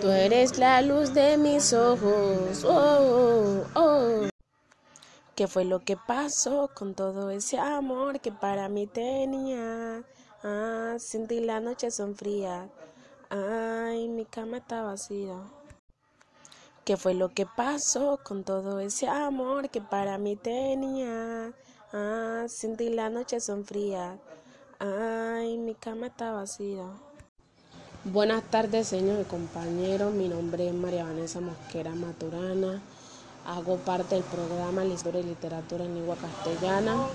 Tú eres la luz de mis ojos. Oh, oh, oh. ¿Qué fue lo que pasó con todo ese amor que para mí tenía? Ah, sin ti las noches son. Ay, mi cama está vacía. ¿Qué fue lo que pasó con todo ese amor que para mí tenía? Ah, sin ti las noches son. Ay, mi cama está vacía. Buenas tardes, señor y compañeros. Mi nombre es María Vanessa Mosquera Maturana. Hago parte del programa Historia y Literatura en Lengua Castellana.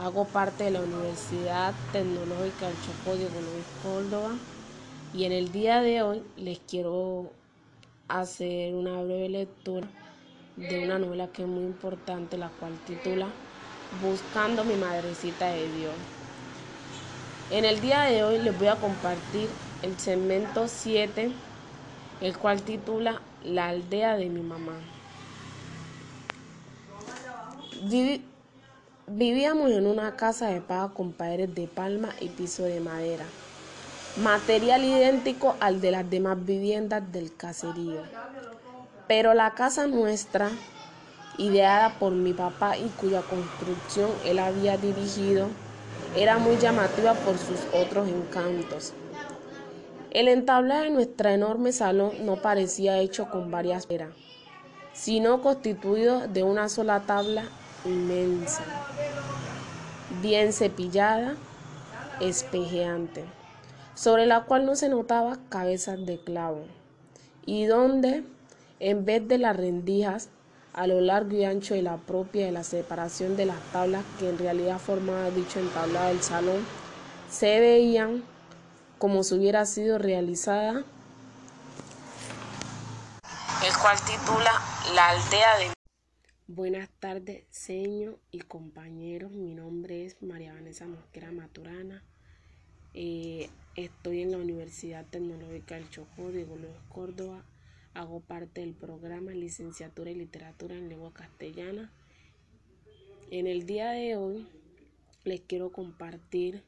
hago parte de la Universidad Tecnológica del Chocó Diego Luis Córdoba. Y en el día de hoy les quiero hacer una breve lectura de una novela que es muy importante, la cual titula Buscando mi madrecita de Dios. En el día de hoy les voy a compartir el segmento 7, el cual titula La aldea de mi mamá. vivíamos en una casa de paga con paredes de palma y piso de madera, material idéntico al de las demás viviendas del caserío. Pero la casa nuestra, ideada por mi papá y cuya construcción él había dirigido, era muy llamativa por sus otros encantos. El entablado de nuestro enorme salón no parecía hecho con varias peras, sino constituido de una sola tabla inmensa, bien cepillada, espejeante, sobre la cual no se notaba cabezas de clavo, y donde, en vez de las rendijas, a lo largo y ancho de la propia de la separación de las tablas que en realidad formaba dicho entablado del salón, se veían como si hubiera sido realizada, el cual titula La aldea de... Buenas tardes, señor y compañeros. Mi nombre es María Vanessa Mosquera Maturana. Eh, estoy en la Universidad Tecnológica del Chocó de Gómez Córdoba Hago parte del programa Licenciatura y Literatura en Lengua Castellana. En el día de hoy les quiero compartir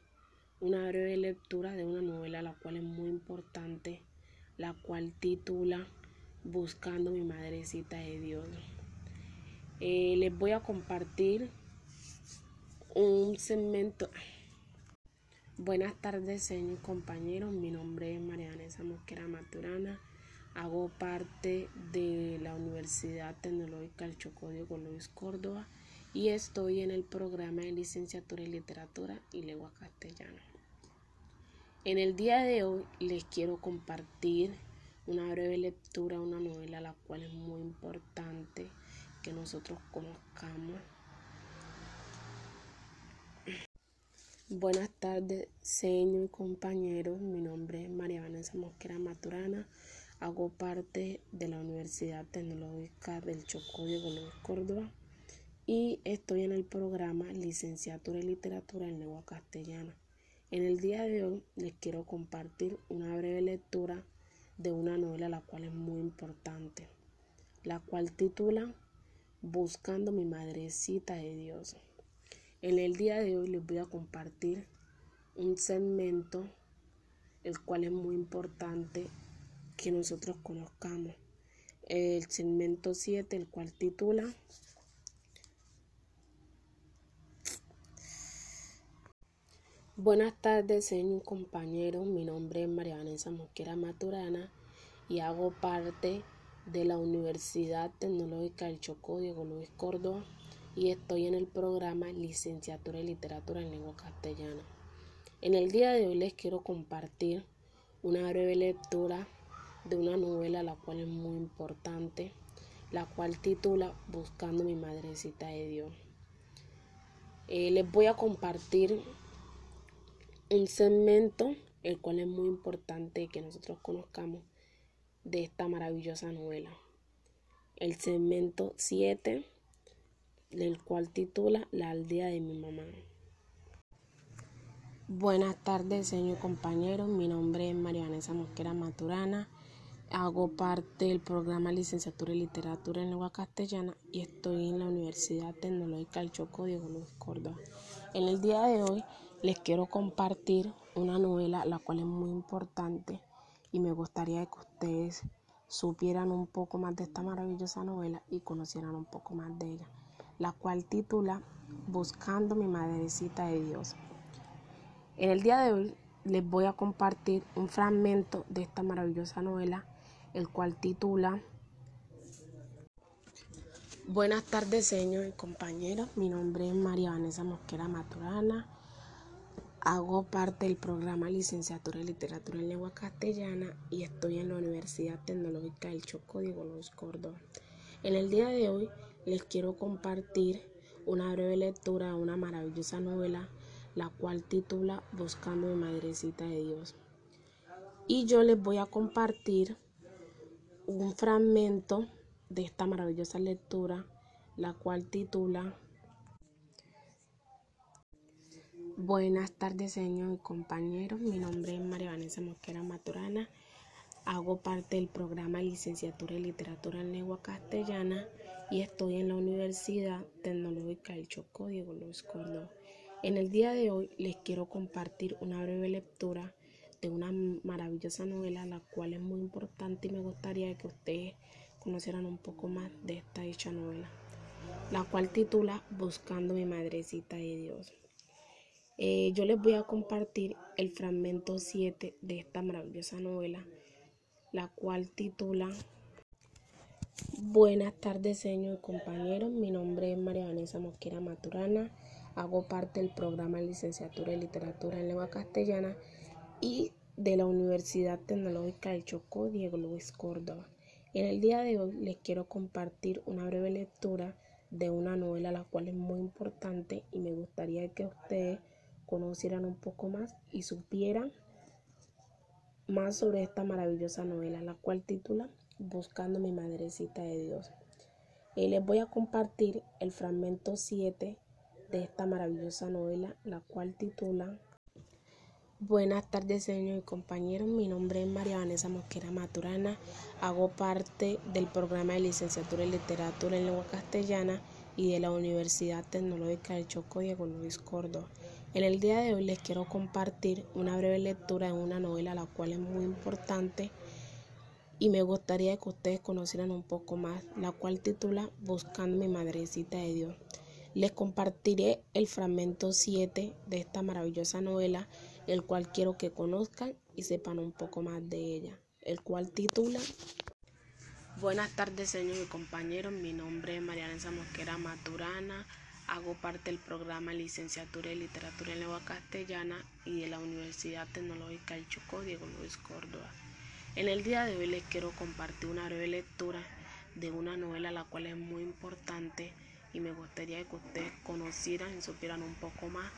una breve lectura de una novela la cual es muy importante, la cual titula Buscando mi madrecita de Dios. Eh, les voy a compartir un segmento. Buenas tardes, señor compañeros. Mi nombre es María Vanessa Mosquera Maturana. Hago parte de la Universidad Tecnológica del Chocó Diego Luis Córdoba y estoy en el programa de licenciatura en literatura y lengua castellana. En el día de hoy les quiero compartir una breve lectura, una novela la cual es muy importante que nosotros conozcamos. Buenas tardes, señor y compañeros. Mi nombre es María Vanessa Mosquera Maturana. Hago parte de la Universidad Tecnológica del Chocó de Luis Córdoba y estoy en el programa Licenciatura en Literatura en Lengua Castellana. En el día de hoy les quiero compartir una breve lectura de una novela la cual es muy importante, la cual titula Buscando mi madrecita de Dios. En el día de hoy les voy a compartir un segmento el cual es muy importante que nosotros conozcamos. El segmento 7, el cual titula Buenas tardes, señor compañeros. Mi nombre es María Vanessa Mosquera Maturana y hago parte de la Universidad Tecnológica del Chocó Diego Luis Córdoba y estoy en el programa Licenciatura en Literatura en Lengua Castellana. En el día de hoy les quiero compartir una breve lectura de una novela la cual es muy importante, la cual titula Buscando mi madrecita de Dios. Eh, les voy a compartir un segmento, el cual es muy importante que nosotros conozcamos de esta maravillosa novela. El segmento 7, del cual titula La aldea de mi mamá. Buenas tardes, señor compañero. Mi nombre es María Vanessa Mosquera Maturana. Hago parte del programa Licenciatura en Literatura en Lengua Castellana y estoy en la Universidad Tecnológica del Chocó Diego Luis Córdoba. En el día de hoy les quiero compartir una novela la cual es muy importante y me gustaría que ustedes supieran un poco más de esta maravillosa novela y conocieran un poco más de ella, la cual titula Buscando mi madrecita de Dios. En el día de hoy les voy a compartir un fragmento de esta maravillosa novela, el cual titula Buenas tardes, señor y compañeros. Mi nombre es María Vanessa Mosquera Maturana. Hago parte del programa Licenciatura en Literatura en Lengua Castellana y estoy en la Universidad Tecnológica del Choco Diego Luis Córdoba. En el día de hoy les quiero compartir una breve lectura de una maravillosa novela, la cual titula Buscando mi Madrecita de Dios. Y yo les voy a compartir un fragmento de esta maravillosa lectura, la cual titula Buenas tardes, señor y compañeros. Mi nombre es María Vanessa Mosquera Maturana. Hago parte del programa Licenciatura en Literatura en Lengua Castellana y estoy en la Universidad Tecnológica del Chocó Diego Luis Córdoba. En el día de hoy les quiero compartir una breve lectura de una maravillosa novela, la cual es muy importante y me gustaría que ustedes conocieran un poco más de esta dicha novela, la cual titula Buscando mi madrecita de Dios. Eh, yo les voy a compartir el fragmento 7 de esta maravillosa novela, la cual titula Buenas tardes, señor compañeros. Mi nombre es María Vanessa Mosquera Maturana. Hago parte del programa de licenciatura en literatura en lengua castellana y de la Universidad Tecnológica del Chocó Diego Luis Córdoba. En el día de hoy les quiero compartir una breve lectura de una novela la cual es muy importante y me gustaría que ustedes conocieran un poco más y supieran más sobre esta maravillosa novela, la cual titula Buscando mi madrecita de Dios. Y les voy a compartir el fragmento 7 de esta maravillosa novela, la cual titula Buenas tardes, señor y compañeros. Mi nombre es María Vanessa Mosquera Maturana. Hago parte del programa de licenciatura en literatura en lengua castellana y de la Universidad Tecnológica del Choco Diego Luis Córdoba. En el día de hoy les quiero compartir una breve lectura de una novela la cual es muy importante y me gustaría que ustedes conocieran un poco más, la cual titula Buscando mi madrecita de Dios. Les compartiré el fragmento 7 de esta maravillosa novela el cual quiero que conozcan y sepan un poco más de ella, el cual titula Buenas tardes, señores y compañeros. Mi nombre es Mariana Mosquera Maturana. Hago parte del programa Licenciatura en Literatura en Lengua Castellana y de la Universidad Tecnológica del Chocó Diego Luis Córdoba. En el día de hoy les quiero compartir una breve lectura de una novela la cual es muy importante y me gustaría que ustedes conocieran y supieran un poco más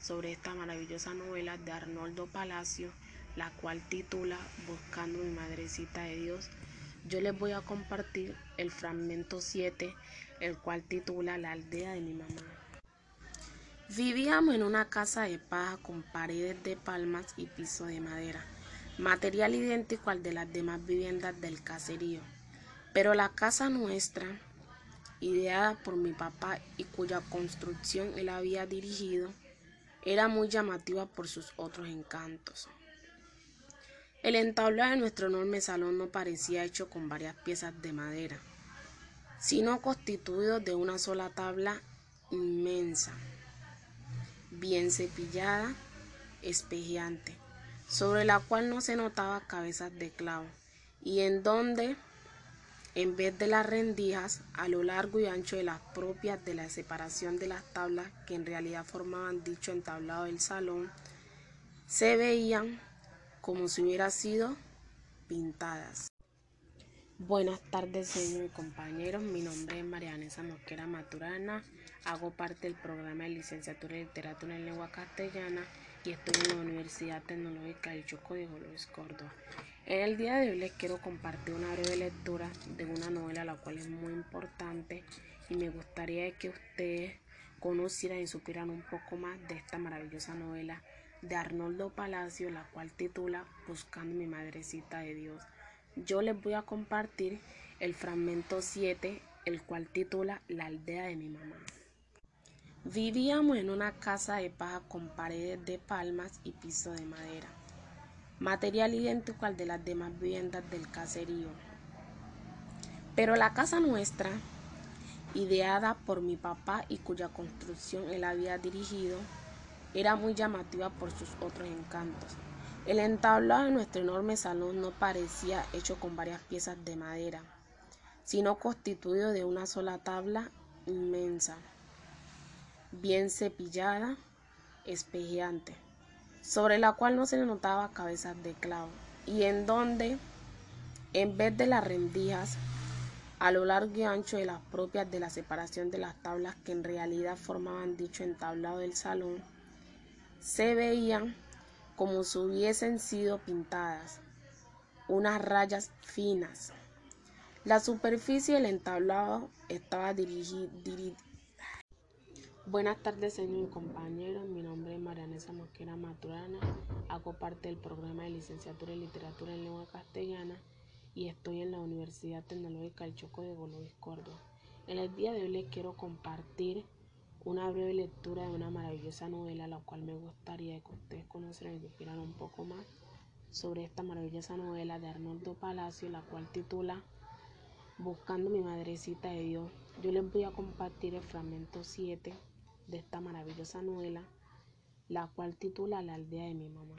sobre esta maravillosa novela de Arnoldo Palacio, la cual titula Buscando mi madrecita de Dios. Yo les voy a compartir el fragmento 7, el cual titula La aldea de mi mamá. Vivíamos en una casa de paja con paredes de palmas y piso de madera, material idéntico al de las demás viviendas del caserío. Pero la casa nuestra, ideada por mi papá y cuya construcción él había dirigido, era muy llamativa por sus otros encantos. El entablado de nuestro enorme salón no parecía hecho con varias piezas de madera, sino constituido de una sola tabla inmensa, bien cepillada, espejeante, sobre la cual no se notaba cabezas de clavo, y en donde en vez de las rendijas a lo largo y ancho de las propias de la separación de las tablas que en realidad formaban dicho entablado del salón, se veían como si hubieran sido pintadas. Buenas tardes, señor y compañeros. Mi nombre es María Vanessa Mosquera Maturana. Hago parte del programa de licenciatura en literatura en lengua castellana y estoy en la Universidad Tecnológica del Chocó de Luis Córdoba. En el día de hoy les quiero compartir una breve lectura de una novela la cual es muy importante y me gustaría que ustedes conocieran y supieran un poco más de esta maravillosa novela de Arnoldo Palacio, la cual titula Buscando mi madrecita de Dios. Yo les voy a compartir el fragmento 7, el cual titula La aldea de mi mamá. Vivíamos en una casa de paja con paredes de palmas y piso de madera, material idéntico al de las demás viviendas del caserío. Pero la casa nuestra, ideada por mi papá y cuya construcción él había dirigido, era muy llamativa por sus otros encantos. El entablado de nuestro enorme salón no parecía hecho con varias piezas de madera, sino constituido de una sola tabla inmensa bien cepillada, espejeante, sobre la cual no se le notaba cabezas de clavo, y en donde, en vez de las rendijas, a lo largo y ancho de las propias de la separación de las tablas que en realidad formaban dicho entablado del salón, se veían como si hubiesen sido pintadas, unas rayas finas. La superficie del entablado estaba dirigida Buenas tardes, señor y compañeros. Mi nombre es Marianesa Mosquera Maturana. Hago parte del programa de licenciatura en literatura en lengua castellana y estoy en la Universidad Tecnológica del Choco de Golovis, Córdoba. En el día de hoy les quiero compartir una breve lectura de una maravillosa novela, la cual me gustaría que ustedes conocieran y supieran un poco más sobre esta maravillosa novela de Arnoldo Palacio, la cual titula Buscando mi madrecita de Dios. Yo les voy a compartir el fragmento 7 de esta maravillosa novela, la cual titula La aldea de mi mamá.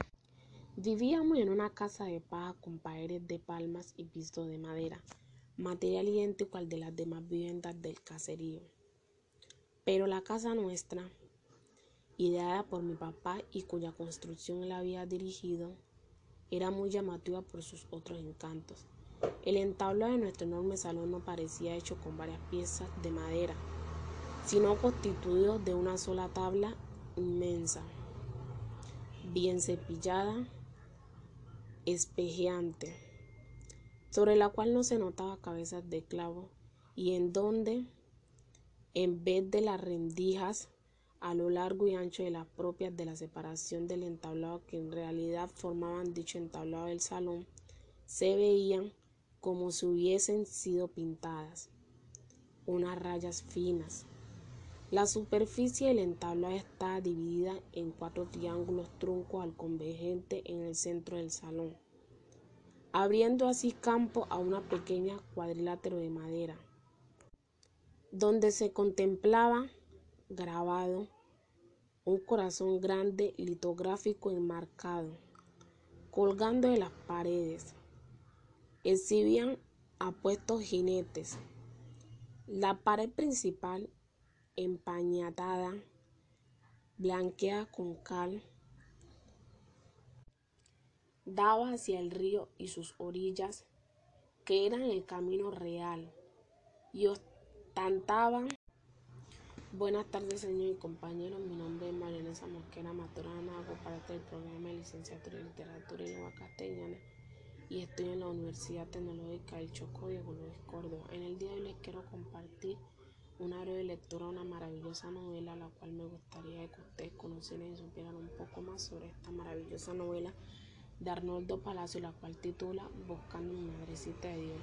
Vivíamos en una casa de paja con paredes de palmas y piso de madera, material idéntico al de las demás viviendas del caserío. Pero la casa nuestra, ideada por mi papá y cuya construcción él había dirigido, era muy llamativa por sus otros encantos. El entablado de nuestro enorme salón no parecía hecho con varias piezas de madera, sino constituido de una sola tabla inmensa, bien cepillada, espejeante, sobre la cual no se notaba cabezas de clavo y en donde, en vez de las rendijas a lo largo y ancho de las propias de la separación del entablado que en realidad formaban dicho entablado del salón, se veían como si hubiesen sido pintadas unas rayas finas la superficie del entablado está dividida en cuatro triángulos truncos al convergente en el centro del salón, abriendo así campo a una pequeña cuadrilátero de madera, donde se contemplaba grabado un corazón grande litográfico enmarcado, colgando de las paredes. Exhibían apuestos jinetes. La pared principal empañatada, blanqueada con cal, daba hacia el río y sus orillas, que eran el camino real, y ostantaban. Buenas tardes, señor y compañeros. Mi nombre es Marianesa Mosquera Maturana, hago parte del programa de licenciatura en literatura y lengua castellana y estoy en la Universidad Tecnológica del Chocó de Luis Córdoba. En el día de hoy les quiero compartir una breve lectura una maravillosa novela, la cual me gustaría que ustedes conocieran y supieran un poco más sobre esta maravillosa novela de Arnoldo Palacio, la cual titula Buscando mi madrecita de Dios.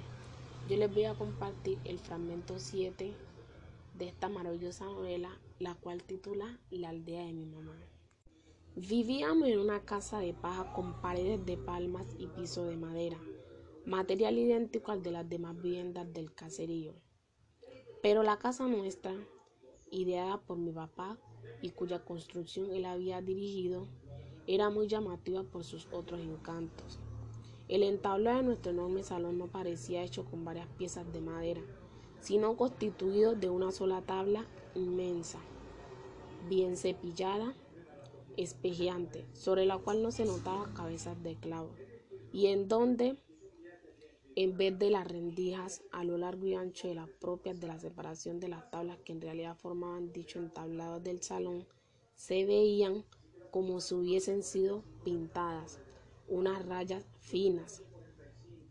Yo les voy a compartir el fragmento 7 de esta maravillosa novela, la cual titula La aldea de mi mamá. Vivíamos en una casa de paja con paredes de palmas y piso de madera, material idéntico al de las demás viviendas del caserío. Pero la casa nuestra, ideada por mi papá y cuya construcción él había dirigido, era muy llamativa por sus otros encantos. El entablado de nuestro enorme salón no parecía hecho con varias piezas de madera, sino constituido de una sola tabla inmensa, bien cepillada, espejeante, sobre la cual no se notaba cabezas de clavo, y en donde en vez de las rendijas a lo largo y ancho de las propias de la separación de las tablas que en realidad formaban dicho entablado del salón, se veían como si hubiesen sido pintadas, unas rayas finas.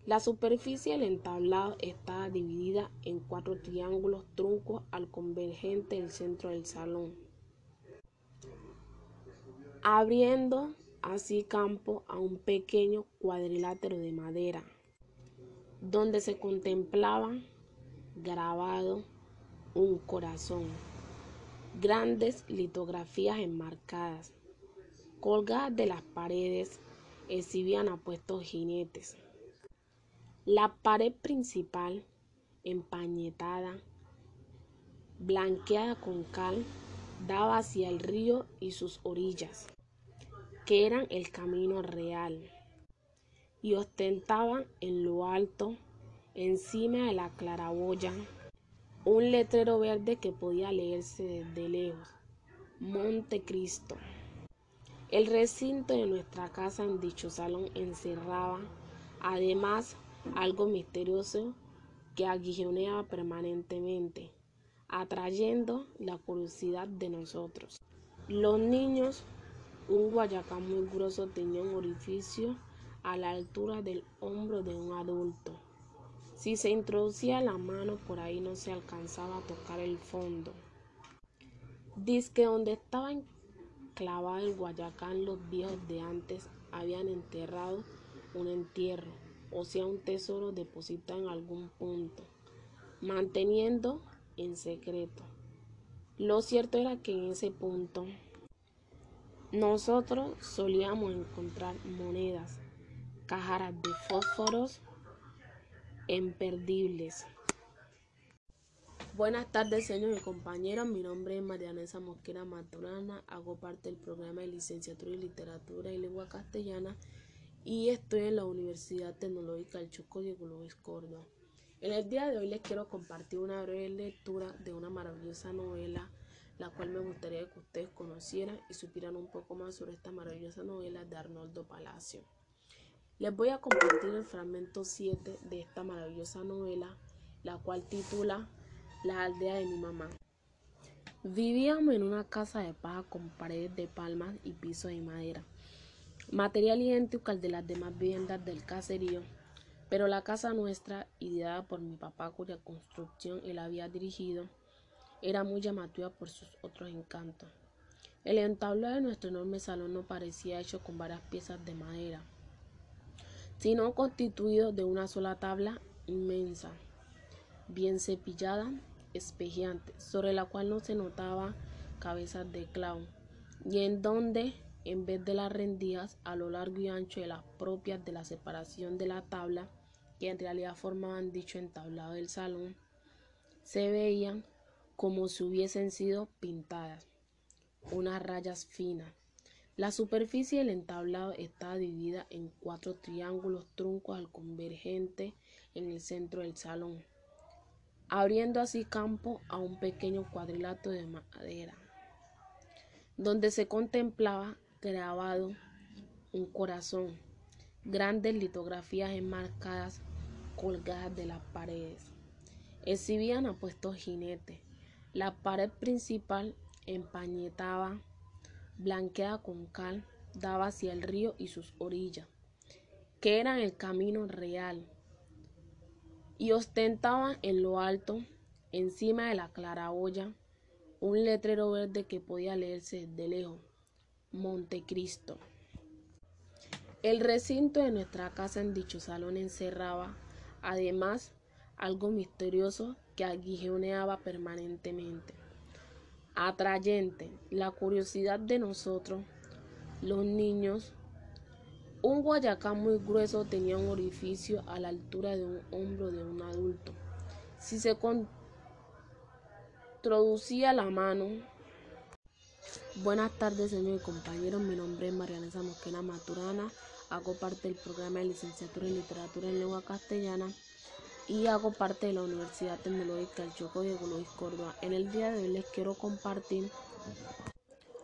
La superficie del entablado estaba dividida en cuatro triángulos truncos al convergente del centro del salón, abriendo así campo a un pequeño cuadrilátero de madera donde se contemplaba grabado un corazón Grandes litografías enmarcadas, colgadas de las paredes, exhibían apuestos jinetes. La pared principal, empañetada, blanqueada con cal, daba hacia el río y sus orillas, que eran el camino real, y ostentaban en lo alto, encima de la claraboya, un letrero verde que podía leerse desde lejos, Montecristo. El recinto de nuestra casa en dicho salón encerraba, además, algo misterioso que aguijoneaba permanentemente atrayendo la curiosidad de nosotros. Los niños, un guayacán muy grueso tenía un orificio a la altura del hombro de un adulto. Si se introducía la mano por ahí no se alcanzaba a tocar el fondo. Dice donde estaba clavado el guayacán los viejos de antes habían enterrado un entierro, o sea un tesoro depositado en algún punto, manteniendo en secreto. Lo cierto era que en ese punto nosotros solíamos encontrar monedas, cajaras de fósforos imperdibles. Buenas tardes, señores y compañeros. Mi nombre es Marianesa Mosquera Maturana. Hago parte del programa de licenciatura en literatura y lengua castellana y estoy en la Universidad Tecnológica del Choco de Luis Córdoba. En el día de hoy les quiero compartir una breve lectura de una maravillosa novela, la cual me gustaría que ustedes conocieran y supieran un poco más sobre esta maravillosa novela de Arnoldo Palacio. Les voy a compartir el fragmento 7 de esta maravillosa novela, la cual titula La aldea de mi mamá. Vivíamos en una casa de paja con paredes de palmas y piso de madera, material idéntico al de las demás viviendas del caserío pero la casa nuestra, ideada por mi papá cuya construcción él había dirigido, era muy llamativa por sus otros encantos. El entablado de nuestro enorme salón no parecía hecho con varias piezas de madera, sino constituido de una sola tabla inmensa, bien cepillada, espejeante, sobre la cual no se notaba cabezas de clavo, y en donde en vez de las rendijas a lo largo y ancho de las propias de la separación de la tabla, que en realidad formaban dicho entablado del salón, se veían como si hubiesen sido pintadas, unas rayas finas. La superficie del entablado estaba dividida en cuatro triángulos truncos al convergente en el centro del salón, abriendo así campo a un pequeño cuadrilátero de madera, donde se contemplaba grabado un corazón, grandes litografías enmarcadas colgadas de las paredes. Exhibían apuestos jinetes. La pared principal, empañetaba, blanqueada con cal, daba hacia el río y sus orillas, que eran el camino real, y ostentaba en lo alto, encima de la claraboya, un letrero verde que podía leerse de lejos, Montecristo. El recinto de nuestra casa en dicho salón encerraba además algo misterioso que aguijoneaba permanentemente. Atrayente, la curiosidad de nosotros, los niños. Un guayacán muy grueso tenía un orificio a la altura de un hombro de un adulto. Si se introducía la mano, Buenas tardes, señores y compañeros. Mi nombre es Marianesa Mosquena Maturana. Hago parte del programa de licenciatura en literatura en lengua castellana y hago parte de la Universidad Tecnológica del Choco de Luis Córdoba. En el día de hoy les quiero compartir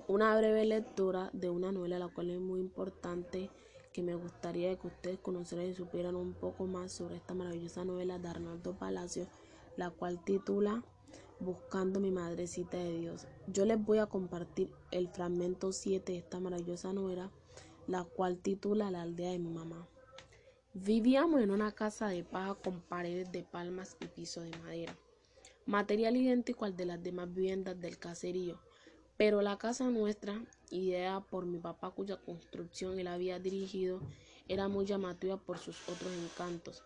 una breve lectura de una novela la cual es muy importante que me gustaría que ustedes conocieran y supieran un poco más sobre esta maravillosa novela de Arnaldo Palacio, la cual titula Buscando mi madrecita de Dios. Yo les voy a compartir el fragmento 7 de esta maravillosa novela la cual titula La aldea de mi mamá. Vivíamos en una casa de paja con paredes de palmas y piso de madera, material idéntico al de las demás viviendas del caserío, pero la casa nuestra, ideada por mi papá cuya construcción él había dirigido, era muy llamativa por sus otros encantos.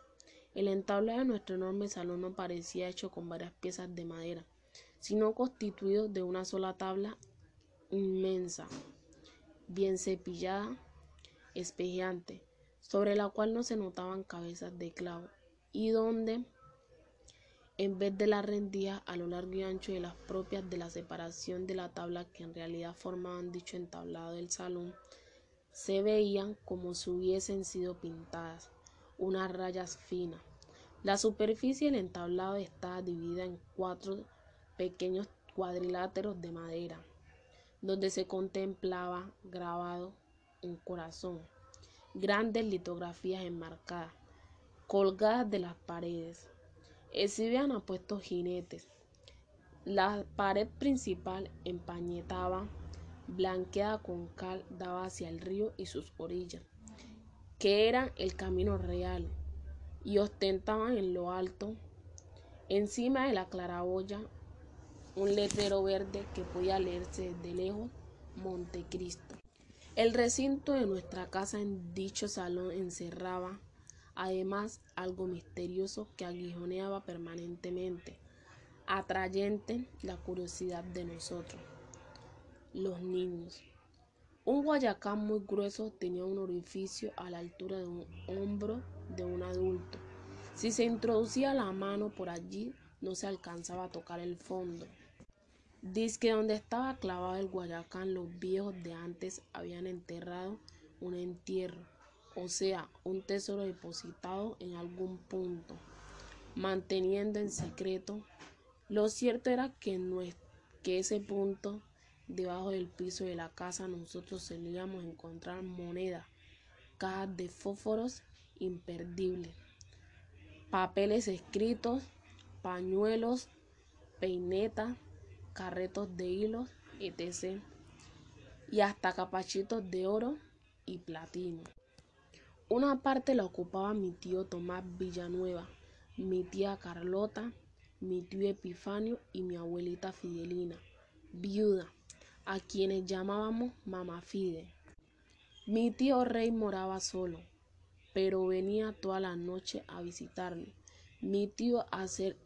El entablado de nuestro enorme salón no parecía hecho con varias piezas de madera, sino constituidos de una sola tabla inmensa, bien cepillada, espejeante, sobre la cual no se notaban cabezas de clavo, y donde, en vez de la rendija a lo largo y ancho de las propias de la separación de la tabla que en realidad formaban dicho entablado del salón, se veían como si hubiesen sido pintadas unas rayas finas. La superficie del entablado estaba dividida en cuatro pequeños cuadriláteros de madera, donde se contemplaba grabado un corazón, grandes litografías enmarcadas, colgadas de las paredes. Exhibían apuestos jinetes. La pared principal empañetaba, blanqueada con cal, daba hacia el río y sus orillas, que eran el camino real, y ostentaban en lo alto, encima de la claraboya, un letrero verde que podía leerse de lejos Montecristo. El recinto de nuestra casa en dicho salón encerraba además algo misterioso que aguijoneaba permanentemente, atrayente la curiosidad de nosotros, los niños. Un guayacán muy grueso tenía un orificio a la altura de un hombro de un adulto. Si se introducía la mano por allí, no se alcanzaba a tocar el fondo. Dice que donde estaba clavado el Guayacán, los viejos de antes habían enterrado un entierro, o sea, un tesoro depositado en algún punto, manteniendo en secreto. Lo cierto era que, no es, que ese punto, debajo del piso de la casa, nosotros solíamos encontrar monedas, cajas de fósforos imperdibles, papeles escritos, pañuelos, peinetas, carretos de hilos, etc. Y hasta capachitos de oro y platino. Una parte la ocupaba mi tío Tomás Villanueva, mi tía Carlota, mi tío Epifanio y mi abuelita Fidelina, viuda, a quienes llamábamos Mamá Fide. Mi tío Rey moraba solo, pero venía toda la noche a visitarme. Mi tío a hacer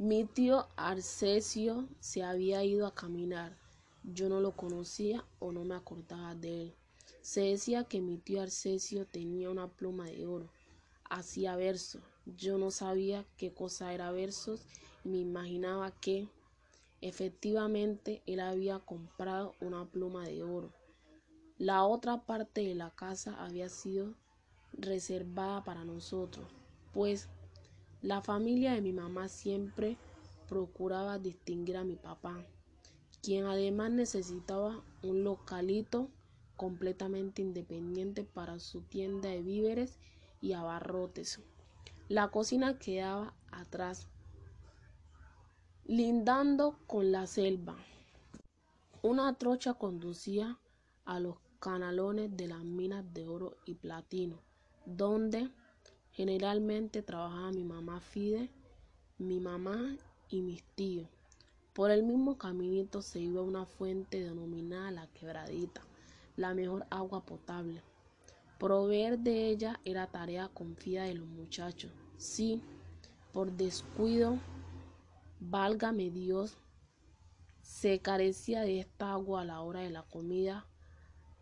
mi tío Arcesio se había ido a caminar. Yo no lo conocía o no me acordaba de él. Se decía que mi tío Arcesio tenía una pluma de oro. Hacía versos. Yo no sabía qué cosa era versos y me imaginaba que efectivamente él había comprado una pluma de oro. La otra parte de la casa había sido reservada para nosotros, pues la familia de mi mamá siempre procuraba distinguir a mi papá, quien además necesitaba un localito completamente independiente para su tienda de víveres y abarrotes. La cocina quedaba atrás, lindando con la selva. Una trocha conducía a los canalones de las minas de oro y platino, donde Generalmente trabajaba mi mamá Fide, mi mamá y mis tíos. Por el mismo caminito se iba una fuente denominada la quebradita, la mejor agua potable. Proveer de ella era tarea confía de los muchachos. Si, por descuido, válgame Dios, se carecía de esta agua a la hora de la comida,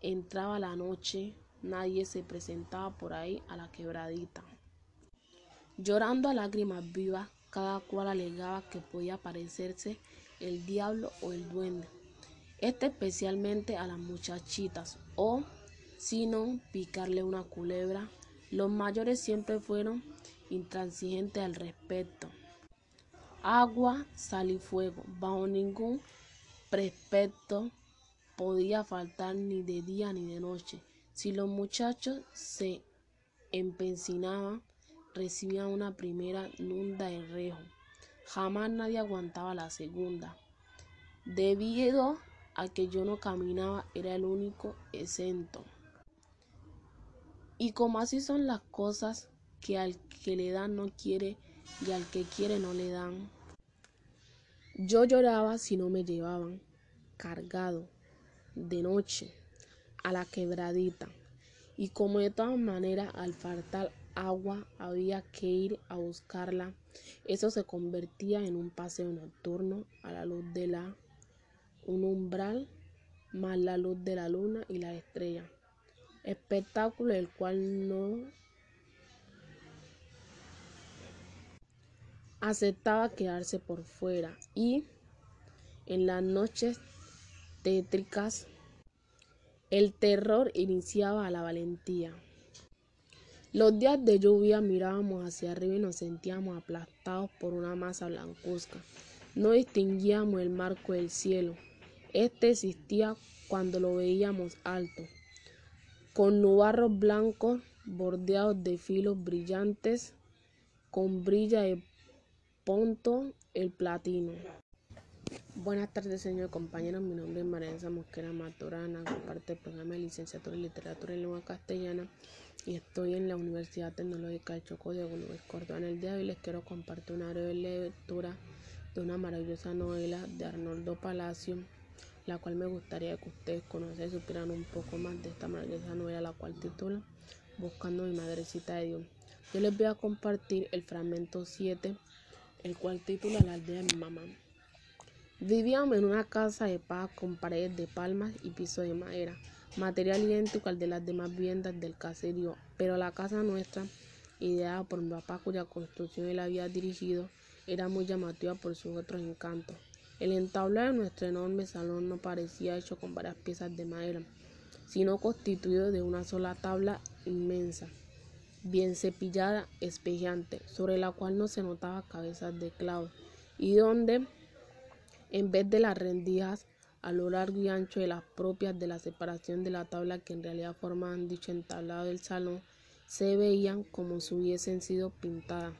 entraba la noche, nadie se presentaba por ahí a la quebradita. Llorando a lágrimas vivas, cada cual alegaba que podía parecerse el diablo o el duende, este especialmente a las muchachitas, o si no, picarle una culebra. Los mayores siempre fueron intransigentes al respecto. Agua, sal y fuego, bajo ningún prespecto podía faltar ni de día ni de noche. Si los muchachos se empecinaban recibía una primera nunda de rejo. Jamás nadie aguantaba la segunda. Debido a que yo no caminaba, era el único exento. Y como así son las cosas, que al que le dan no quiere y al que quiere no le dan. Yo lloraba si no me llevaban, cargado, de noche, a la quebradita. Y como de todas maneras al faltar agua había que ir a buscarla. Eso se convertía en un paseo nocturno a la luz de la un umbral más la luz de la luna y la estrella. Espectáculo el cual no aceptaba quedarse por fuera y en las noches tétricas el terror iniciaba a la valentía. Los días de lluvia mirábamos hacia arriba y nos sentíamos aplastados por una masa blancuzca. No distinguíamos el marco del cielo. Este existía cuando lo veíamos alto, con nubarros blancos bordeados de filos brillantes, con brilla de ponto el platino. Buenas tardes, señor compañeros. Mi nombre es María Mosquera Maturana, parte del programa de licenciatura en literatura en lengua castellana y estoy en la Universidad Tecnológica del Chocó de Córdoba. En el día de hoy les quiero compartir una breve lectura de una maravillosa novela de Arnoldo Palacio, la cual me gustaría que ustedes conocieran y supieran un poco más de esta maravillosa novela, la cual titula Buscando mi madrecita de Dios. Yo les voy a compartir el fragmento 7, el cual titula La aldea de mi mamá. Vivíamos en una casa de paz con paredes de palmas y piso de madera, material idéntico al de las demás viviendas del caserío, pero la casa nuestra, ideada por mi papá cuya construcción él había dirigido, era muy llamativa por sus otros encantos. El entablado de nuestro enorme salón no parecía hecho con varias piezas de madera, sino constituido de una sola tabla inmensa, bien cepillada, espejeante, sobre la cual no se notaba cabezas de clavos, y donde en vez de las rendijas a lo largo y ancho de las propias de la separación de la tabla que en realidad formaban dicho entablado del salón, se veían como si hubiesen sido pintadas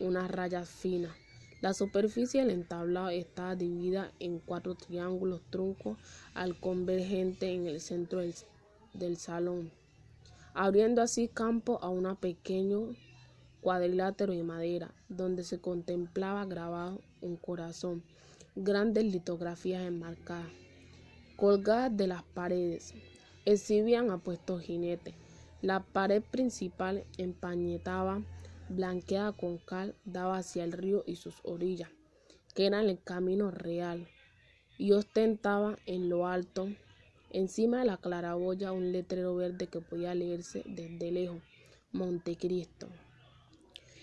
unas rayas finas. La superficie del entablado estaba dividida en cuatro triángulos truncos al convergente en el centro del, del salón, abriendo así campo a un pequeño cuadrilátero de madera, donde se contemplaba grabado un corazón grandes litografías enmarcadas, colgadas de las paredes, exhibían apuestos jinetes. La pared principal, empañetaba, blanqueada con cal, daba hacia el río y sus orillas, que eran el camino real, y ostentaba en lo alto, encima de la claraboya, un letrero verde que podía leerse desde lejos, Montecristo.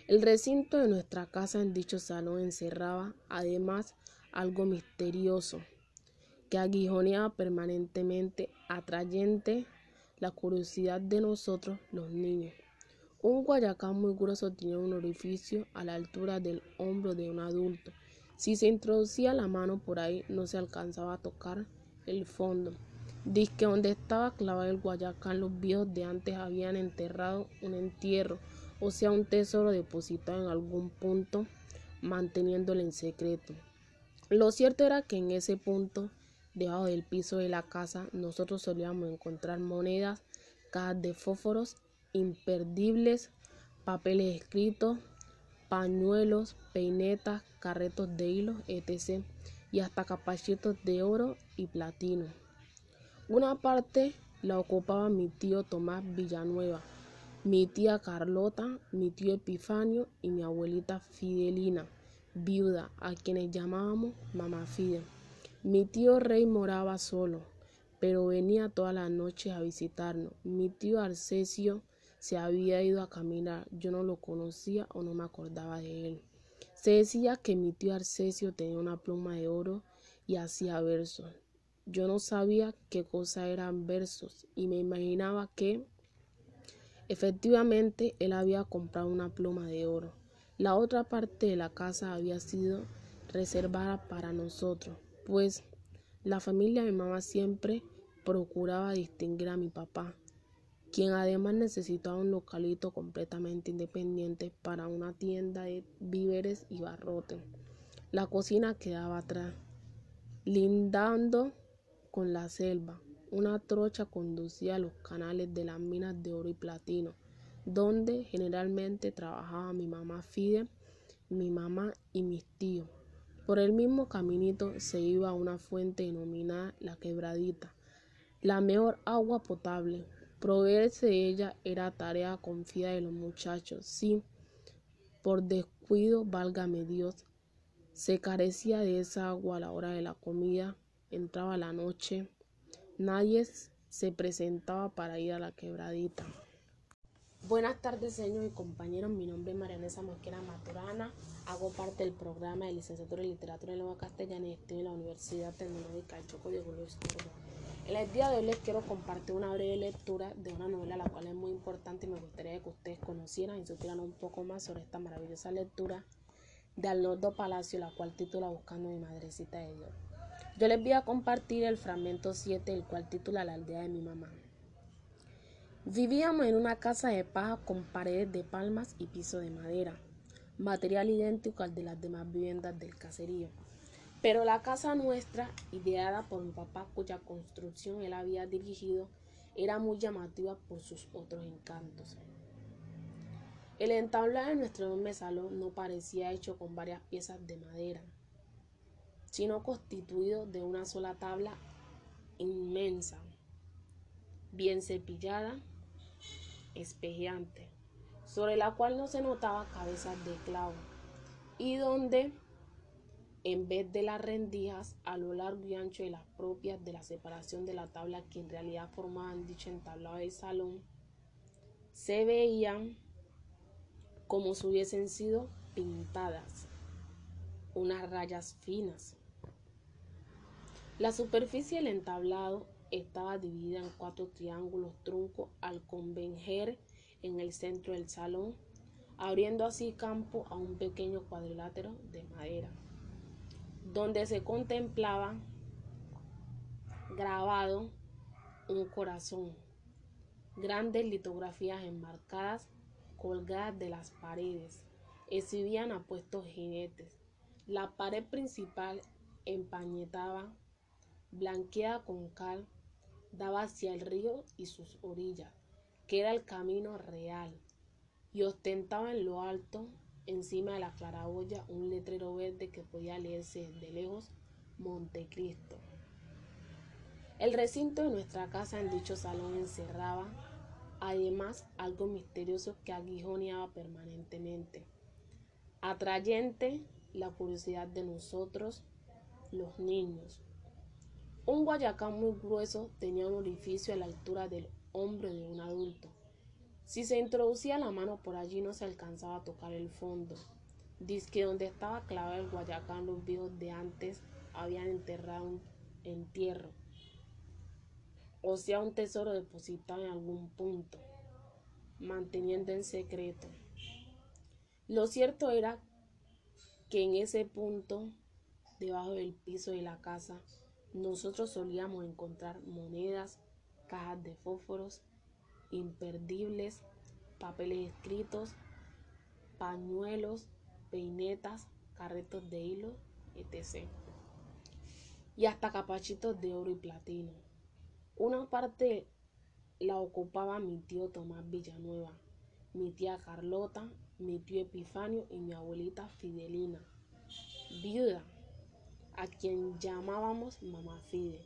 El recinto de nuestra casa en dicho salón encerraba, además, algo misterioso que aguijoneaba permanentemente, atrayente la curiosidad de nosotros los niños. Un guayacán muy grueso tenía un orificio a la altura del hombro de un adulto. Si se introducía la mano por ahí, no se alcanzaba a tocar el fondo. Dice que donde estaba clavado el guayacán, los viejos de antes habían enterrado un entierro, o sea, un tesoro depositado en algún punto, manteniéndolo en secreto. Lo cierto era que en ese punto, debajo del piso de la casa, nosotros solíamos encontrar monedas, cajas de fósforos imperdibles, papeles escritos, pañuelos, peinetas, carretos de hilo, etc. y hasta capachitos de oro y platino. Una parte la ocupaba mi tío Tomás Villanueva, mi tía Carlota, mi tío Epifanio y mi abuelita Fidelina viuda, a quienes llamábamos mamá Fide. Mi tío Rey moraba solo, pero venía todas las noches a visitarnos. Mi tío Arcesio se había ido a caminar, yo no lo conocía o no me acordaba de él. Se decía que mi tío Arcesio tenía una pluma de oro y hacía versos. Yo no sabía qué cosa eran versos y me imaginaba que efectivamente él había comprado una pluma de oro. La otra parte de la casa había sido reservada para nosotros, pues la familia de mi mamá siempre procuraba distinguir a mi papá, quien además necesitaba un localito completamente independiente para una tienda de víveres y barrotes. La cocina quedaba atrás, lindando con la selva. Una trocha conducía a los canales de las minas de oro y platino donde generalmente trabajaba mi mamá Fide, mi mamá y mis tíos. Por el mismo caminito se iba a una fuente denominada La Quebradita, la mejor agua potable, Proveerse de ella era tarea confiada de los muchachos. Sí, por descuido, válgame Dios, se carecía de esa agua a la hora de la comida, entraba la noche, nadie se presentaba para ir a la quebradita. Buenas tardes, señor y compañeros. Mi nombre es Marianesa Mosquera Maturana. Hago parte del programa de licenciatura en literatura en lengua castellana y estoy en la Universidad Tecnológica del Choco de Julio En el día de hoy les quiero compartir una breve lectura de una novela la cual es muy importante y me gustaría que ustedes conocieran y supieran un poco más sobre esta maravillosa lectura de Arnoldo Palacio, la cual titula Buscando mi madrecita de Dios. Yo les voy a compartir el fragmento 7, el cual titula La aldea de mi mamá. Vivíamos en una casa de paja con paredes de palmas y piso de madera, material idéntico al de las demás viviendas del caserío. Pero la casa nuestra, ideada por mi papá, cuya construcción él había dirigido, era muy llamativa por sus otros encantos. El entablado de nuestro enorme salón no parecía hecho con varias piezas de madera, sino constituido de una sola tabla inmensa, bien cepillada, espejeante, sobre la cual no se notaba cabezas de clavo, y donde, en vez de las rendijas a lo largo y ancho de las propias de la separación de la tabla que en realidad formaban dicho entablado del salón, se veían como si hubiesen sido pintadas unas rayas finas. La superficie del entablado estaba dividida en cuatro triángulos trunco al convenjer en el centro del salón, abriendo así campo a un pequeño cuadrilátero de madera, donde se contemplaba grabado un corazón, grandes litografías enmarcadas colgadas de las paredes, exhibían apuestos jinetes. La pared principal empañetaba, blanqueada con cal, daba hacia el río y sus orillas, que era el camino real, y ostentaba en lo alto, encima de la claraboya, un letrero verde que podía leerse desde lejos Montecristo. El recinto de nuestra casa en dicho salón encerraba, además, algo misterioso que aguijoneaba permanentemente, atrayente la curiosidad de nosotros, los niños, un guayacán muy grueso tenía un orificio a la altura del hombro de un adulto. Si se introducía la mano por allí no se alcanzaba a tocar el fondo. Dice que donde estaba clavado el guayacán los viejos de antes habían enterrado un entierro, o sea un tesoro depositado en algún punto, manteniendo en secreto. Lo cierto era que en ese punto, debajo del piso de la casa, nosotros solíamos encontrar monedas, cajas de fósforos, imperdibles, papeles escritos, pañuelos, peinetas, carretos de hilo, etc. Y hasta capachitos de oro y platino. Una parte la ocupaba mi tío Tomás Villanueva, mi tía Carlota, mi tío Epifanio y mi abuelita Fidelina, viuda a quien llamábamos Mamá Fide.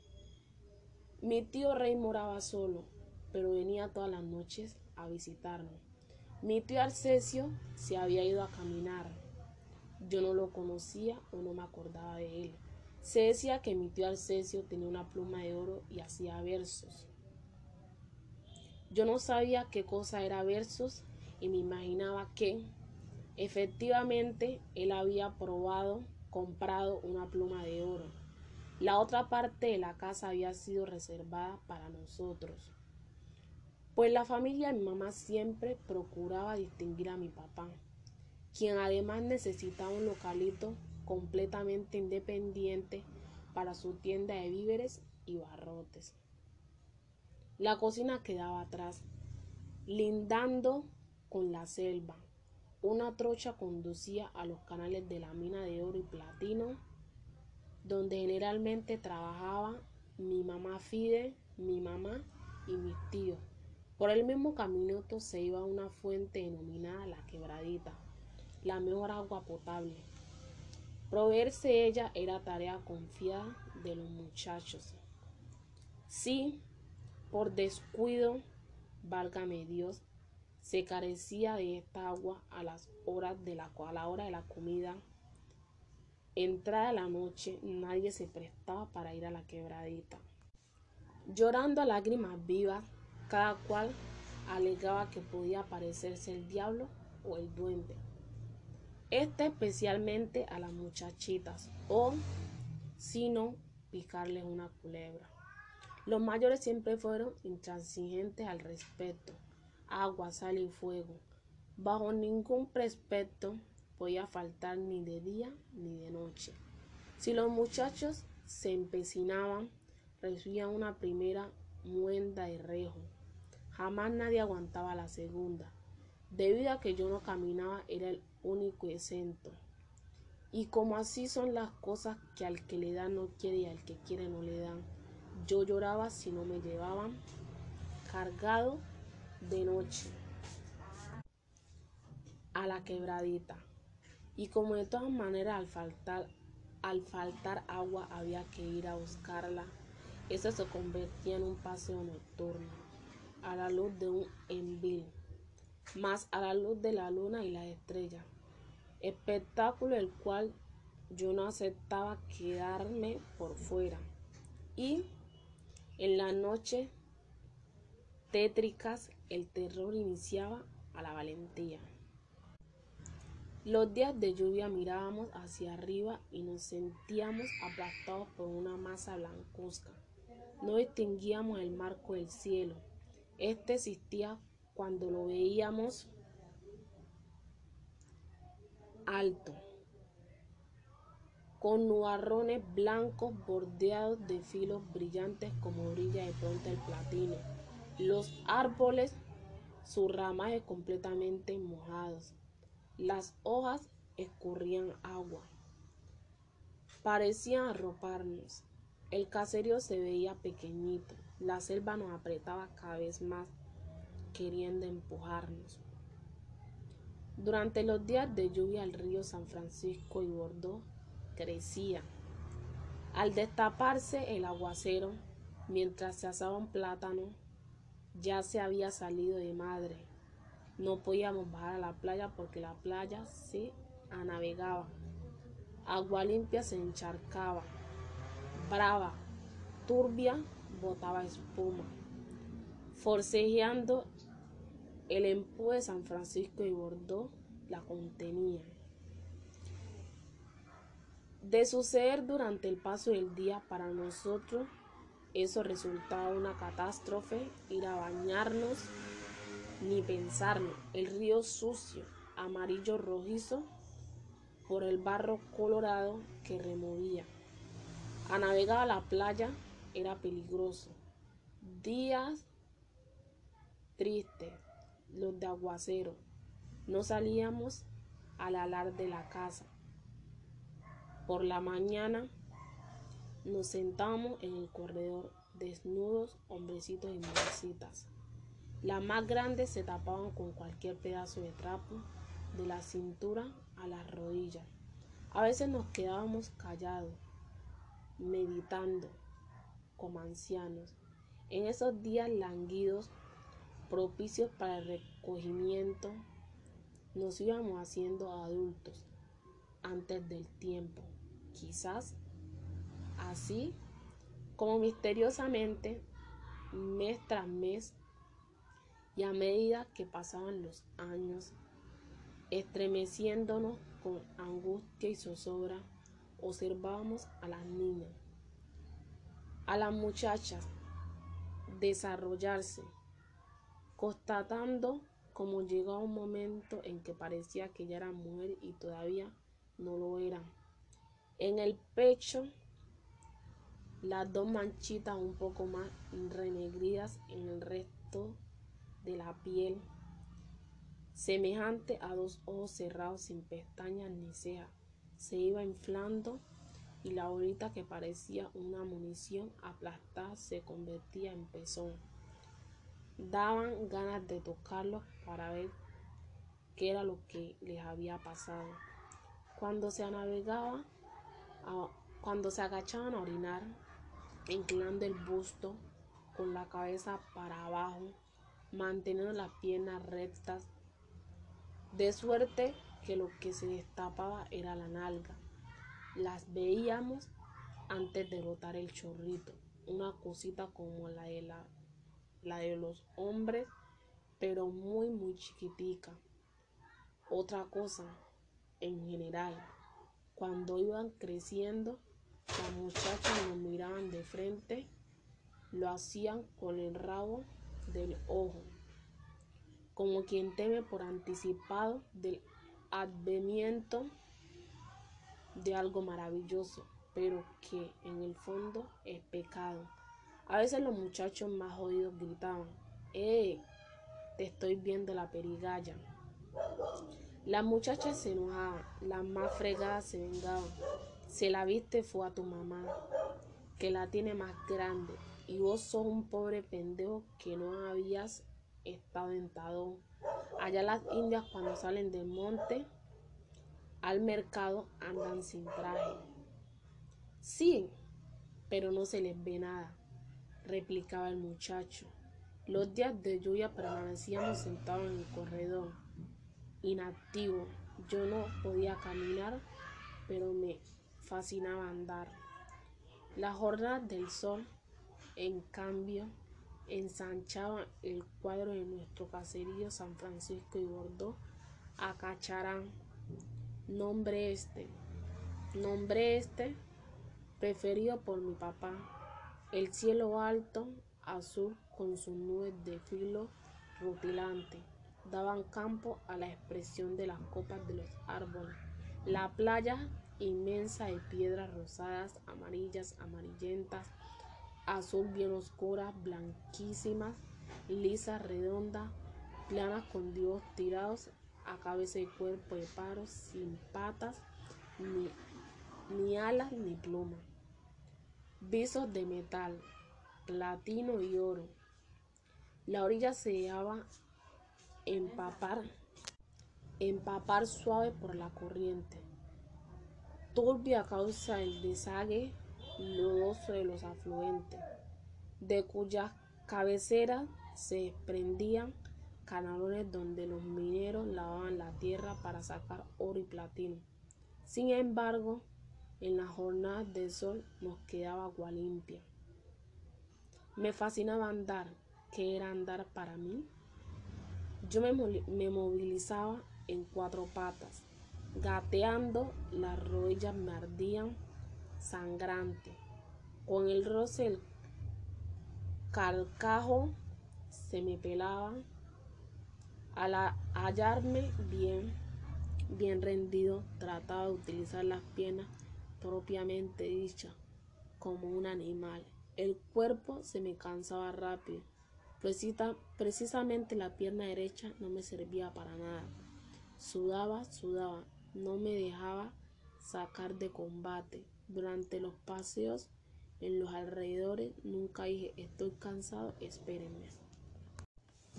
Mi tío Rey moraba solo, pero venía todas las noches a visitarnos. Mi tío Arcesio se había ido a caminar. Yo no lo conocía o no me acordaba de él. Se decía que mi tío Arcesio tenía una pluma de oro y hacía versos. Yo no sabía qué cosa era versos y me imaginaba que efectivamente él había probado comprado una pluma de oro. La otra parte de la casa había sido reservada para nosotros. Pues la familia mi mamá siempre procuraba distinguir a mi papá, quien además necesitaba un localito completamente independiente para su tienda de víveres y barrotes. La cocina quedaba atrás, lindando con la selva. Una trocha conducía a los canales de la mina de oro y platino, donde generalmente trabajaba mi mamá Fide, mi mamá y mis tíos. Por el mismo camino se iba a una fuente denominada la quebradita, la mejor agua potable. Proveerse ella era tarea confiada de los muchachos. Si por descuido válgame Dios, se carecía de esta agua a las horas de la, a la hora de la comida. Entrada la noche, nadie se prestaba para ir a la quebradita. Llorando a lágrimas vivas, cada cual alegaba que podía parecerse el diablo o el duende. Este especialmente a las muchachitas o, si no, picarles una culebra. Los mayores siempre fueron intransigentes al respecto. Agua, sal y fuego. Bajo ningún precepto podía faltar ni de día ni de noche. Si los muchachos se empecinaban, recibían una primera muenda de rejo. Jamás nadie aguantaba la segunda. Debido a que yo no caminaba, era el único exento. Y como así son las cosas que al que le da no quiere y al que quiere no le dan, yo lloraba si no me llevaban cargado de noche a la quebradita. Y como de todas maneras al faltar, al faltar agua había que ir a buscarla, eso se convertía en un paseo nocturno, a la luz de un envil, más a la luz de la luna y la estrella. Espectáculo el cual yo no aceptaba quedarme por fuera. Y en la noche tétricas el terror iniciaba a la valentía. Los días de lluvia mirábamos hacia arriba y nos sentíamos aplastados por una masa blancuzca. No distinguíamos el marco del cielo. Este existía cuando lo veíamos alto, con nubarrones blancos bordeados de filos brillantes como brilla de pronto el platino. Los árboles, sus ramajes completamente mojados las hojas escurrían agua. Parecían arroparnos. El caserío se veía pequeñito. La selva nos apretaba cada vez más, queriendo empujarnos. Durante los días de lluvia el río San Francisco y Bordeaux crecía. Al destaparse el aguacero, mientras se asaba un plátano, ya se había salido de madre no podíamos bajar a la playa porque la playa se navegaba. Agua limpia se encharcaba. Brava, turbia, botaba espuma. Forcejeando, el empuje de San Francisco y Bordeaux la contenía. De suceder durante el paso del día para nosotros, eso resultaba una catástrofe, ir a bañarnos ni pensarlo, el río sucio, amarillo rojizo, por el barro colorado que removía. A navegar a la playa era peligroso. Días tristes, los de aguacero. No salíamos al alar de la casa. Por la mañana nos sentábamos en el corredor, desnudos, hombrecitos y mujercitas. Las más grandes se tapaban con cualquier pedazo de trapo, de la cintura a las rodillas. A veces nos quedábamos callados, meditando como ancianos. En esos días languidos, propicios para el recogimiento, nos íbamos haciendo adultos antes del tiempo. Quizás así como misteriosamente, mes tras mes, y a medida que pasaban los años, estremeciéndonos con angustia y zozobra, observábamos a las niñas, a las muchachas desarrollarse, constatando como llegó un momento en que parecía que ya era mujer y todavía no lo era. En el pecho, las dos manchitas un poco más renegridas en el resto de la piel, semejante a dos ojos cerrados sin pestañas ni cejas, se iba inflando y la bolita que parecía una munición aplastada se convertía en pezón. Daban ganas de tocarlos para ver qué era lo que les había pasado. Cuando se navegaba, cuando se agachaban a orinar, inclinando el busto con la cabeza para abajo, manteniendo las piernas rectas, de suerte que lo que se destapaba era la nalga. Las veíamos antes de botar el chorrito, una cosita como la de, la, la de los hombres, pero muy, muy chiquitica. Otra cosa, en general, cuando iban creciendo, las muchachas nos miraban de frente, lo hacían con el rabo del ojo, como quien teme por anticipado del advenimiento de algo maravilloso, pero que en el fondo es pecado. A veces los muchachos más jodidos gritaban, ¡eh! Te estoy viendo la perigalla. Las muchachas se enojaban, las más fregadas se vengaban. Se la viste fue a tu mamá, que la tiene más grande, y vos sos un pobre pendejo que no habías estado entado. Allá las indias cuando salen del monte al mercado andan sin traje. Sí, pero no se les ve nada, replicaba el muchacho. Los días de lluvia permanecíamos sentados en el corredor, inactivo. Yo no podía caminar, pero me fascinaba andar. La jornada del sol en cambio, ensanchaba el cuadro de nuestro caserío San Francisco y Bordeaux a Cacharán. Nombre este, nombre este, preferido por mi papá. El cielo alto, azul, con sus nubes de filo rutilante, daban campo a la expresión de las copas de los árboles. La playa inmensa de piedras rosadas, amarillas, amarillentas, azul bien oscura, blanquísimas, lisa, redonda, planas con dios tirados a cabeza y cuerpo de paros, sin patas, ni, ni alas ni pluma. Visos de metal, platino y oro. La orilla se dejaba empapar, empapar suave por la corriente. Turbia causa del desague lodoso de los afluentes, de cuyas cabeceras se desprendían canalones donde los mineros lavaban la tierra para sacar oro y platino. Sin embargo, en las jornadas de sol nos quedaba agua limpia. Me fascinaba andar. ¿Qué era andar para mí? Yo me movilizaba en cuatro patas. Gateando, las rodillas me ardían sangrante. Con el roce el carcajo se me pelaba. Al hallarme bien, bien rendido, trataba de utilizar las piernas propiamente dichas como un animal. El cuerpo se me cansaba rápido. precisamente la pierna derecha no me servía para nada. Sudaba, sudaba, no me dejaba sacar de combate. Durante los paseos en los alrededores nunca dije estoy cansado, espérenme.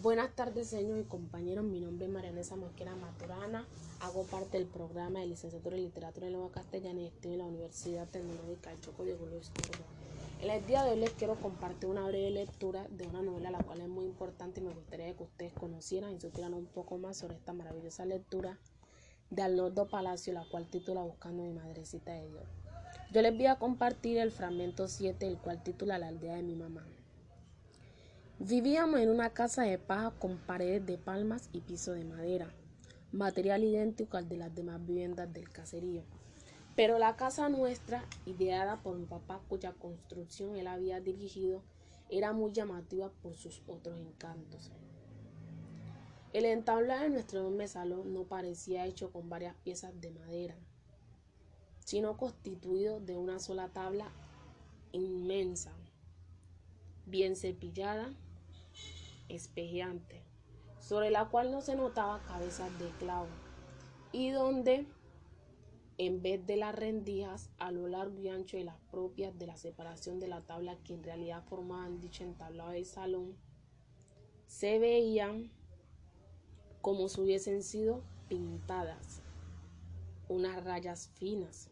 Buenas tardes, señores y compañeros. Mi nombre es Marianesa Mosquera Maturana. Hago parte del programa de licenciatura en literatura en lengua castellana y estoy en la Universidad Tecnológica del Choco de Luis En el día de hoy les quiero compartir una breve lectura de una novela la cual es muy importante y me gustaría que ustedes conocieran y supieran un poco más sobre esta maravillosa lectura de Arnoldo Palacio, la cual titula Buscando mi madrecita de Dios. Yo les voy a compartir el fragmento 7, el cual titula La aldea de mi mamá. Vivíamos en una casa de paja con paredes de palmas y piso de madera, material idéntico al de las demás viviendas del caserío. Pero la casa nuestra, ideada por mi papá, cuya construcción él había dirigido, era muy llamativa por sus otros encantos. El entablado de nuestro enorme salón no parecía hecho con varias piezas de madera, sino constituido de una sola tabla inmensa, bien cepillada, espejeante, sobre la cual no se notaba cabezas de clavo, y donde, en vez de las rendijas a lo largo y ancho de las propias de la separación de la tabla que en realidad formaban dicho entablado del salón, se veían como si hubiesen sido pintadas unas rayas finas.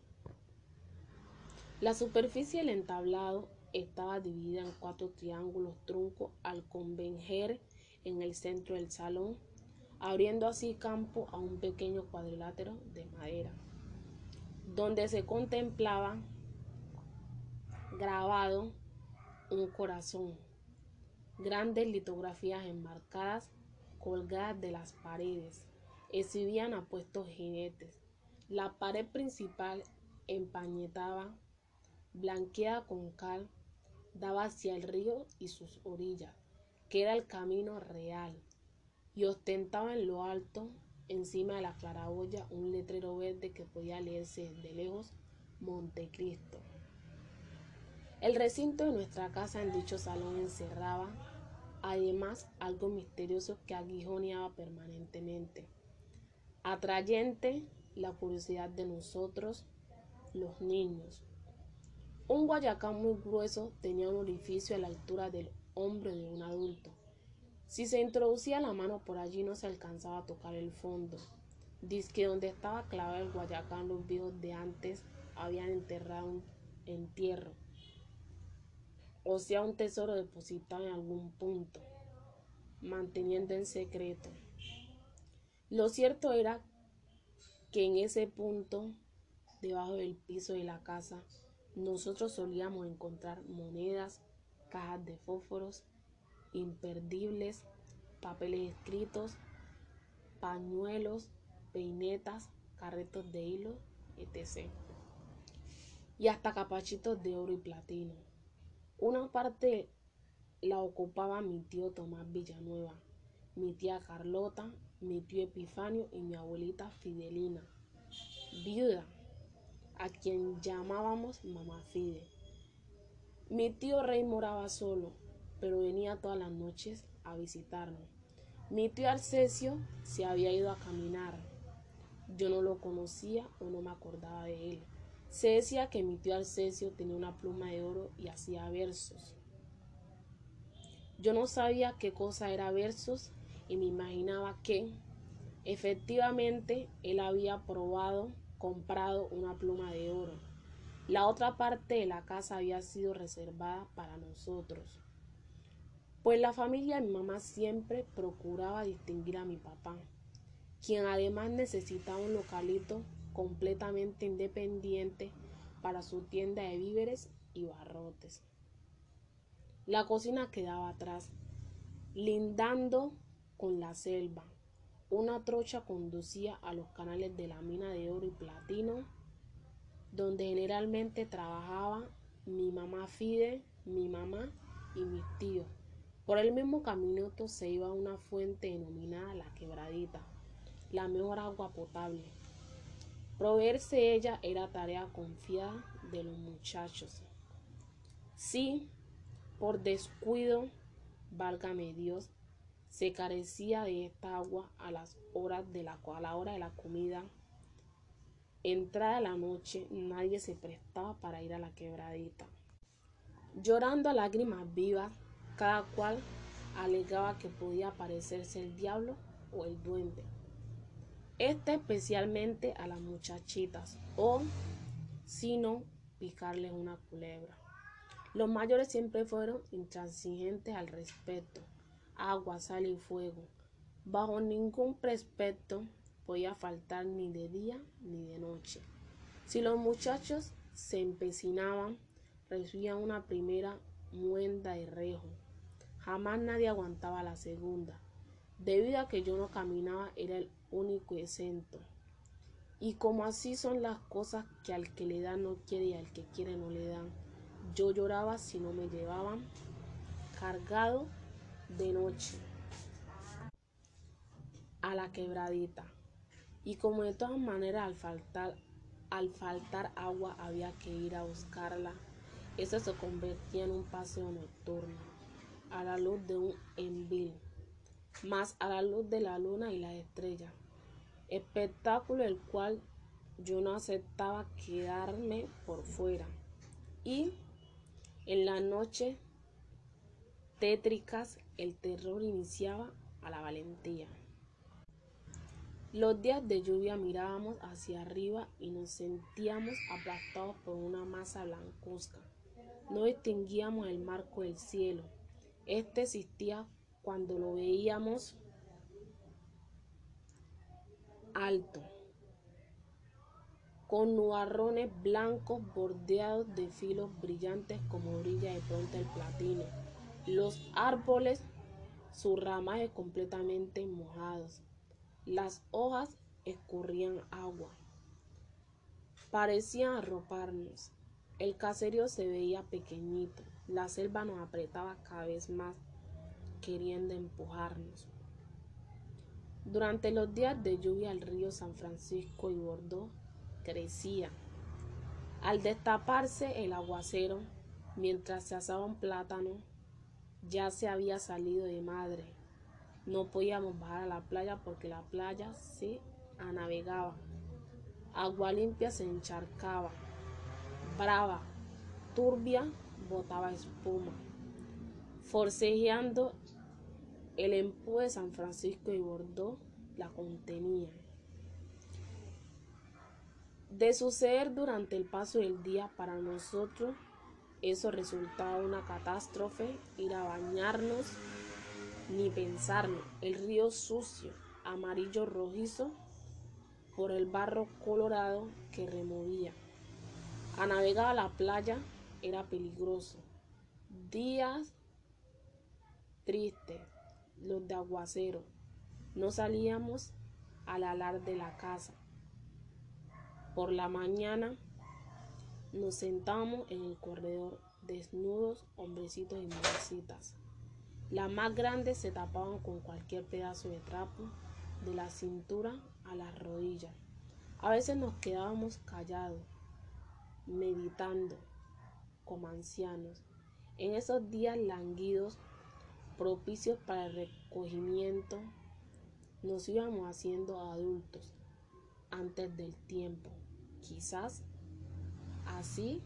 La superficie del entablado estaba dividida en cuatro triángulos truncos al converger en el centro del salón, abriendo así campo a un pequeño cuadrilátero de madera, donde se contemplaba grabado un corazón, grandes litografías enmarcadas colgadas de las paredes, exhibían apuestos jinetes. La pared principal empañetaba, blanqueada con cal, daba hacia el río y sus orillas, que era el camino real, y ostentaba en lo alto, encima de la claraboya, un letrero verde que podía leerse desde lejos Montecristo. El recinto de nuestra casa en dicho salón encerraba, además, algo misterioso que aguijoneaba permanentemente, atrayente la curiosidad de nosotros, los niños. Un guayacán muy grueso tenía un orificio a la altura del hombro de un adulto. Si se introducía la mano por allí no se alcanzaba a tocar el fondo. Dice que donde estaba clavado el guayacán los viejos de antes habían enterrado un entierro, o sea un tesoro depositado en algún punto, manteniendo en secreto. Lo cierto era que en ese punto, debajo del piso de la casa, nosotros solíamos encontrar monedas, cajas de fósforos, imperdibles, papeles escritos, pañuelos, peinetas, carretos de hilo, etc. Y hasta capachitos de oro y platino. Una parte la ocupaba mi tío Tomás Villanueva, mi tía Carlota, mi tío Epifanio y mi abuelita Fidelina, viuda a quien llamábamos Mamá Fide. Mi tío Rey moraba solo, pero venía todas las noches a visitarnos. Mi tío Arcesio se había ido a caminar. Yo no lo conocía o no me acordaba de él. Se decía que mi tío Arcesio tenía una pluma de oro y hacía versos. Yo no sabía qué cosa era versos y me imaginaba que efectivamente él había probado comprado una pluma de oro. La otra parte de la casa había sido reservada para nosotros. Pues la familia de mi mamá siempre procuraba distinguir a mi papá, quien además necesitaba un localito completamente independiente para su tienda de víveres y barrotes. La cocina quedaba atrás, lindando con la selva. Una trocha conducía a los canales de la mina de oro y platino, donde generalmente trabajaba mi mamá Fide, mi mamá y mis tíos. Por el mismo camino se iba a una fuente denominada La Quebradita, la mejor agua potable. Proveerse ella era tarea confiada de los muchachos. Si, por descuido, válgame Dios, se carecía de esta agua a las horas de la, a la hora de la comida. Entrada la noche, nadie se prestaba para ir a la quebradita. Llorando a lágrimas vivas, cada cual alegaba que podía parecerse el diablo o el duende. Este especialmente a las muchachitas, o si no, picarles una culebra. Los mayores siempre fueron intransigentes al respecto agua, sal y fuego. Bajo ningún precepto podía faltar ni de día ni de noche. Si los muchachos se empecinaban, recibían una primera muenda de rejo. Jamás nadie aguantaba la segunda. Debido a que yo no caminaba, era el único exento. Y como así son las cosas que al que le da no quiere y al que quiere no le dan, yo lloraba si no me llevaban cargado de noche a la quebradita. Y como de todas maneras al faltar, al faltar agua había que ir a buscarla, eso se convertía en un paseo nocturno, a la luz de un envil, más a la luz de la luna y la estrella. Espectáculo el cual yo no aceptaba quedarme por fuera. Y en la noche tétricas el terror iniciaba a la valentía. Los días de lluvia mirábamos hacia arriba y nos sentíamos aplastados por una masa blancuzca. No distinguíamos el marco del cielo. Este existía cuando lo veíamos alto, con nubarrones blancos bordeados de filos brillantes como brilla de pronto el platino. Los árboles, sus ramajes completamente mojados. Las hojas escurrían agua. Parecían arroparnos. El caserío se veía pequeñito. La selva nos apretaba cada vez más, queriendo empujarnos. Durante los días de lluvia el río San Francisco y Bordeaux crecía. Al destaparse el aguacero, mientras se asaba un plátano, ya se había salido de madre. No podíamos bajar a la playa porque la playa se anavegaba. Agua limpia se encharcaba. Brava, turbia, botaba espuma. Forcejeando el empuje de San Francisco y Bordeaux la contenía. De suceder durante el paso del día para nosotros, eso resultaba una catástrofe, ir a bañarnos, ni pensarlo. El río sucio, amarillo rojizo, por el barro colorado que removía. A navegar a la playa era peligroso. Días tristes, los de aguacero. No salíamos al alar de la casa. Por la mañana nos sentamos en el corredor, desnudos, hombrecitos y mujercitas. Las más grandes se tapaban con cualquier pedazo de trapo, de la cintura a las rodillas. A veces nos quedábamos callados, meditando como ancianos. En esos días languidos propicios para el recogimiento, nos íbamos haciendo adultos antes del tiempo. Quizás así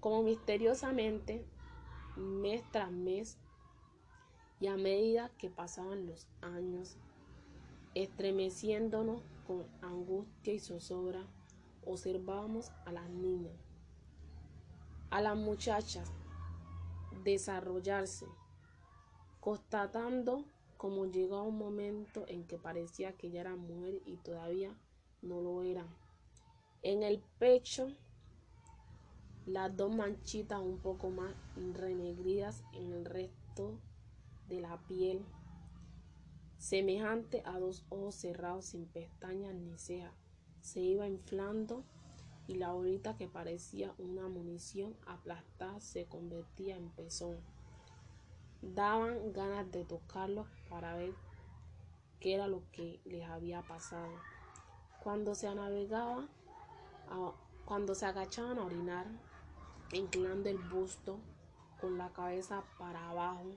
como misteriosamente, mes tras mes, y a medida que pasaban los años, estremeciéndonos con angustia y zozobra, observábamos a las niñas, a las muchachas desarrollarse constatando como llegó un momento en que parecía que ya era mujer y todavía no lo era. En el pecho, las dos manchitas un poco más renegridas en el resto de la piel, semejante a dos ojos cerrados sin pestañas ni cejas, se iba inflando y la bolita que parecía una munición aplastada se convertía en pezón daban ganas de tocarlos para ver qué era lo que les había pasado. Cuando se navegaba, cuando se agachaban a orinar, inclinando el busto con la cabeza para abajo,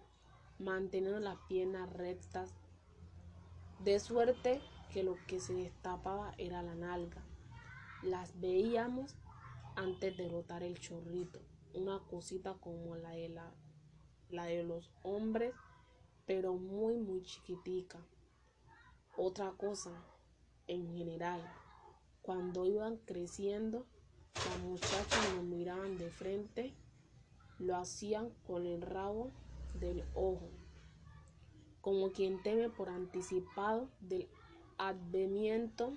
manteniendo las piernas rectas, de suerte que lo que se destapaba era la nalga. Las veíamos antes de botar el chorrito, una cosita como la de la la de los hombres, pero muy, muy chiquitica. Otra cosa, en general, cuando iban creciendo, las muchachas nos miraban de frente, lo hacían con el rabo del ojo, como quien teme por anticipado del advenimiento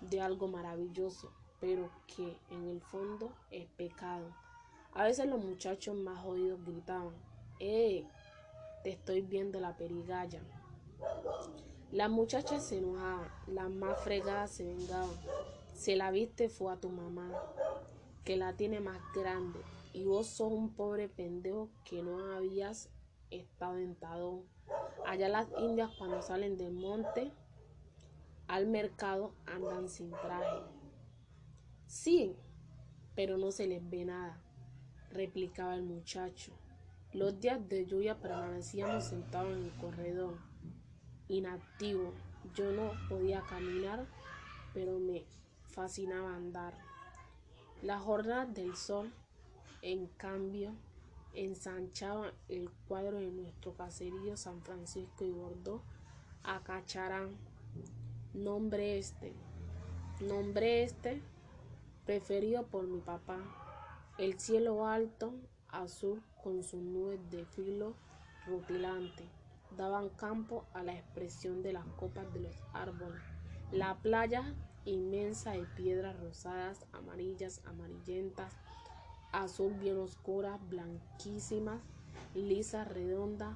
de algo maravilloso, pero que en el fondo es pecado. A veces los muchachos más jodidos gritaban, ¡eh! Te estoy viendo la perigalla. Las muchachas se enojaban, las más fregadas se vengaban. Se la viste fue a tu mamá, que la tiene más grande, y vos sos un pobre pendejo que no habías estado en Allá las indias cuando salen del monte al mercado andan sin traje. Sí, pero no se les ve nada replicaba el muchacho. Los días de lluvia permanecíamos sentados en el corredor, inactivo. Yo no podía caminar, pero me fascinaba andar. La jornada del sol, en cambio, ensanchaba el cuadro de nuestro caserío San Francisco y Bordeaux a Cacharán. Nombre este, nombre este, preferido por mi papá el cielo alto, azul, con sus nubes de filo rutilantes daban campo a la expresión de las copas de los árboles. La playa inmensa de piedras rosadas, amarillas, amarillentas, azul bien oscuras, blanquísimas, lisas, redondas,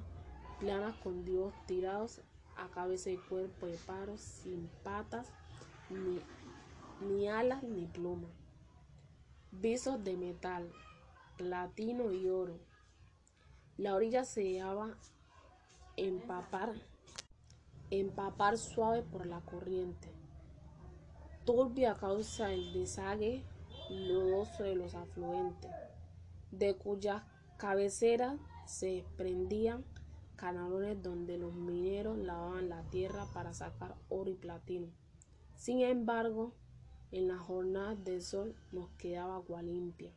planas con dios tirados a cabeza y cuerpo de paros, sin patas, ni, ni alas ni plumas. Visos de metal, platino y oro. La orilla se dejaba empapar, empapar suave por la corriente turbia a causa del desague lodoso de los afluentes, de cuyas cabeceras se desprendían canalones donde los mineros lavaban la tierra para sacar oro y platino. Sin embargo, en las jornadas de sol nos quedaba agua limpia.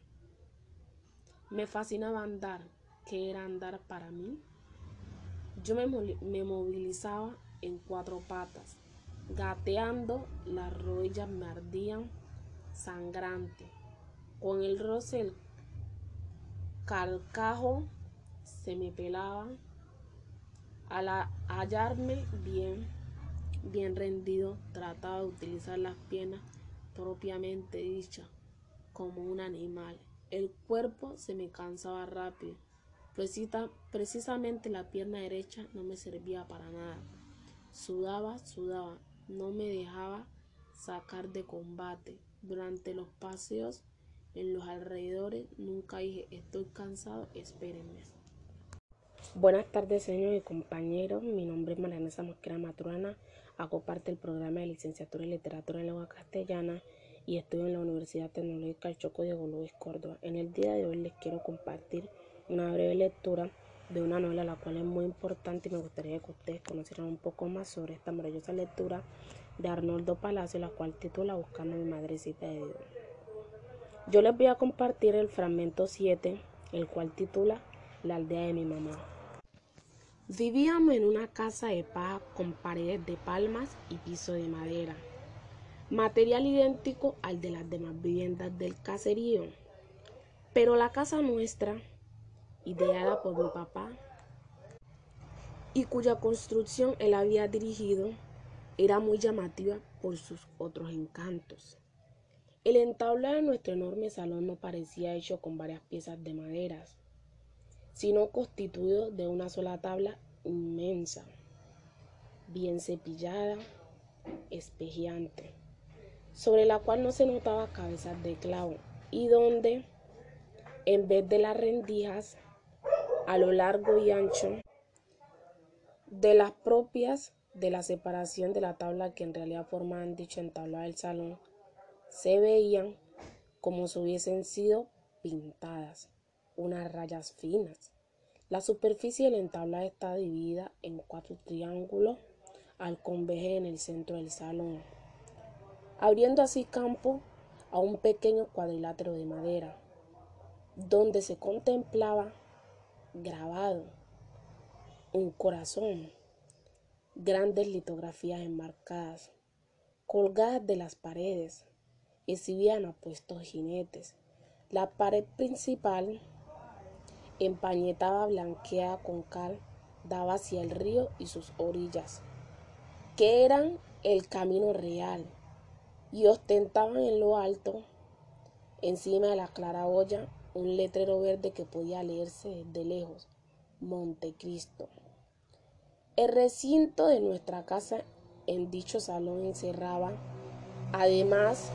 Me fascinaba andar. ¿Qué era andar para mí? Yo me, me movilizaba en cuatro patas, Gateando, las rodillas me ardían sangrante. Con el roce el carcajo se me pelaba. Al hallarme bien, bien rendido, trataba de utilizar las piernas propiamente dichas como un animal. El cuerpo se me cansaba rápido. precisamente la pierna derecha no me servía para nada. Sudaba, sudaba no me dejaba sacar de combate. Durante los paseos en los alrededores nunca dije estoy cansado, espérenme. Buenas tardes, señores y compañeros. Mi nombre es Mariana Mosquera Maturana. Hago parte del programa de licenciatura en literatura en lengua castellana y estudio en la Universidad Tecnológica del Choco Diego Luis Córdoba. En el día de hoy les quiero compartir una breve lectura de una novela la cual es muy importante y me gustaría que ustedes conocieran un poco más sobre esta maravillosa lectura de Arnoldo Palacio, la cual titula Buscando mi madrecita de Dios. Yo les voy a compartir el fragmento 7, el cual titula La aldea de mi mamá. Vivíamos en una casa de paja con paredes de palmas y piso de madera, material idéntico al de las demás viviendas del caserío. Pero la casa nuestra ideada por mi papá y cuya construcción él había dirigido, era muy llamativa por sus otros encantos. El entablado de nuestro enorme salón no parecía hecho con varias piezas de madera, sino constituido de una sola tabla inmensa, bien cepillada, espejeante, sobre la cual no se notaba cabezas de clavo y donde, en vez de las rendijas, a lo largo y ancho de las propias de la separación de la tabla que en realidad formaban dicho entablado del salón, se veían como si hubiesen sido pintadas unas rayas finas. La superficie del entablado está dividida en cuatro triángulos al conveje en el centro del salón, abriendo así campo a un pequeño cuadrilátero de madera, donde se contemplaba grabado, un corazón, grandes litografías enmarcadas, colgadas de las paredes, exhibían apuestos jinetes. La pared principal, empañetada blanqueada con cal, daba hacia el río y sus orillas, que eran el camino real, y ostentaban en lo alto, encima de la claraboya, un letrero verde que podía leerse desde lejos, Montecristo. El recinto de nuestra casa en dicho salón encerraba, además,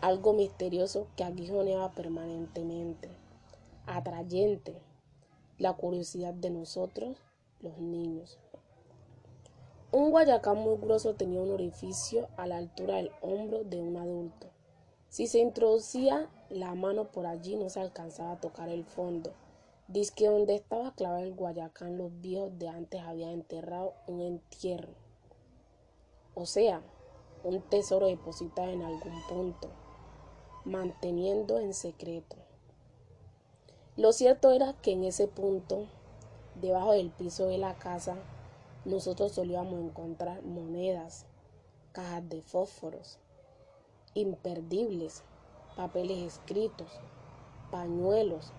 algo misterioso que aguijoneaba permanentemente, atrayente, la curiosidad de nosotros, los niños. Un guayacán muy grueso tenía un orificio a la altura del hombro de un adulto. Si se introducía la mano por allí no se alcanzaba a tocar el fondo. Dice que donde estaba clavado el Guayacán los viejos de antes habían enterrado un entierro. O sea, un tesoro depositado en algún punto, manteniendo en secreto. Lo cierto era que en ese punto, debajo del piso de la casa, nosotros solíamos encontrar monedas, cajas de fósforos, imperdibles, papeles escritos, pañuelos,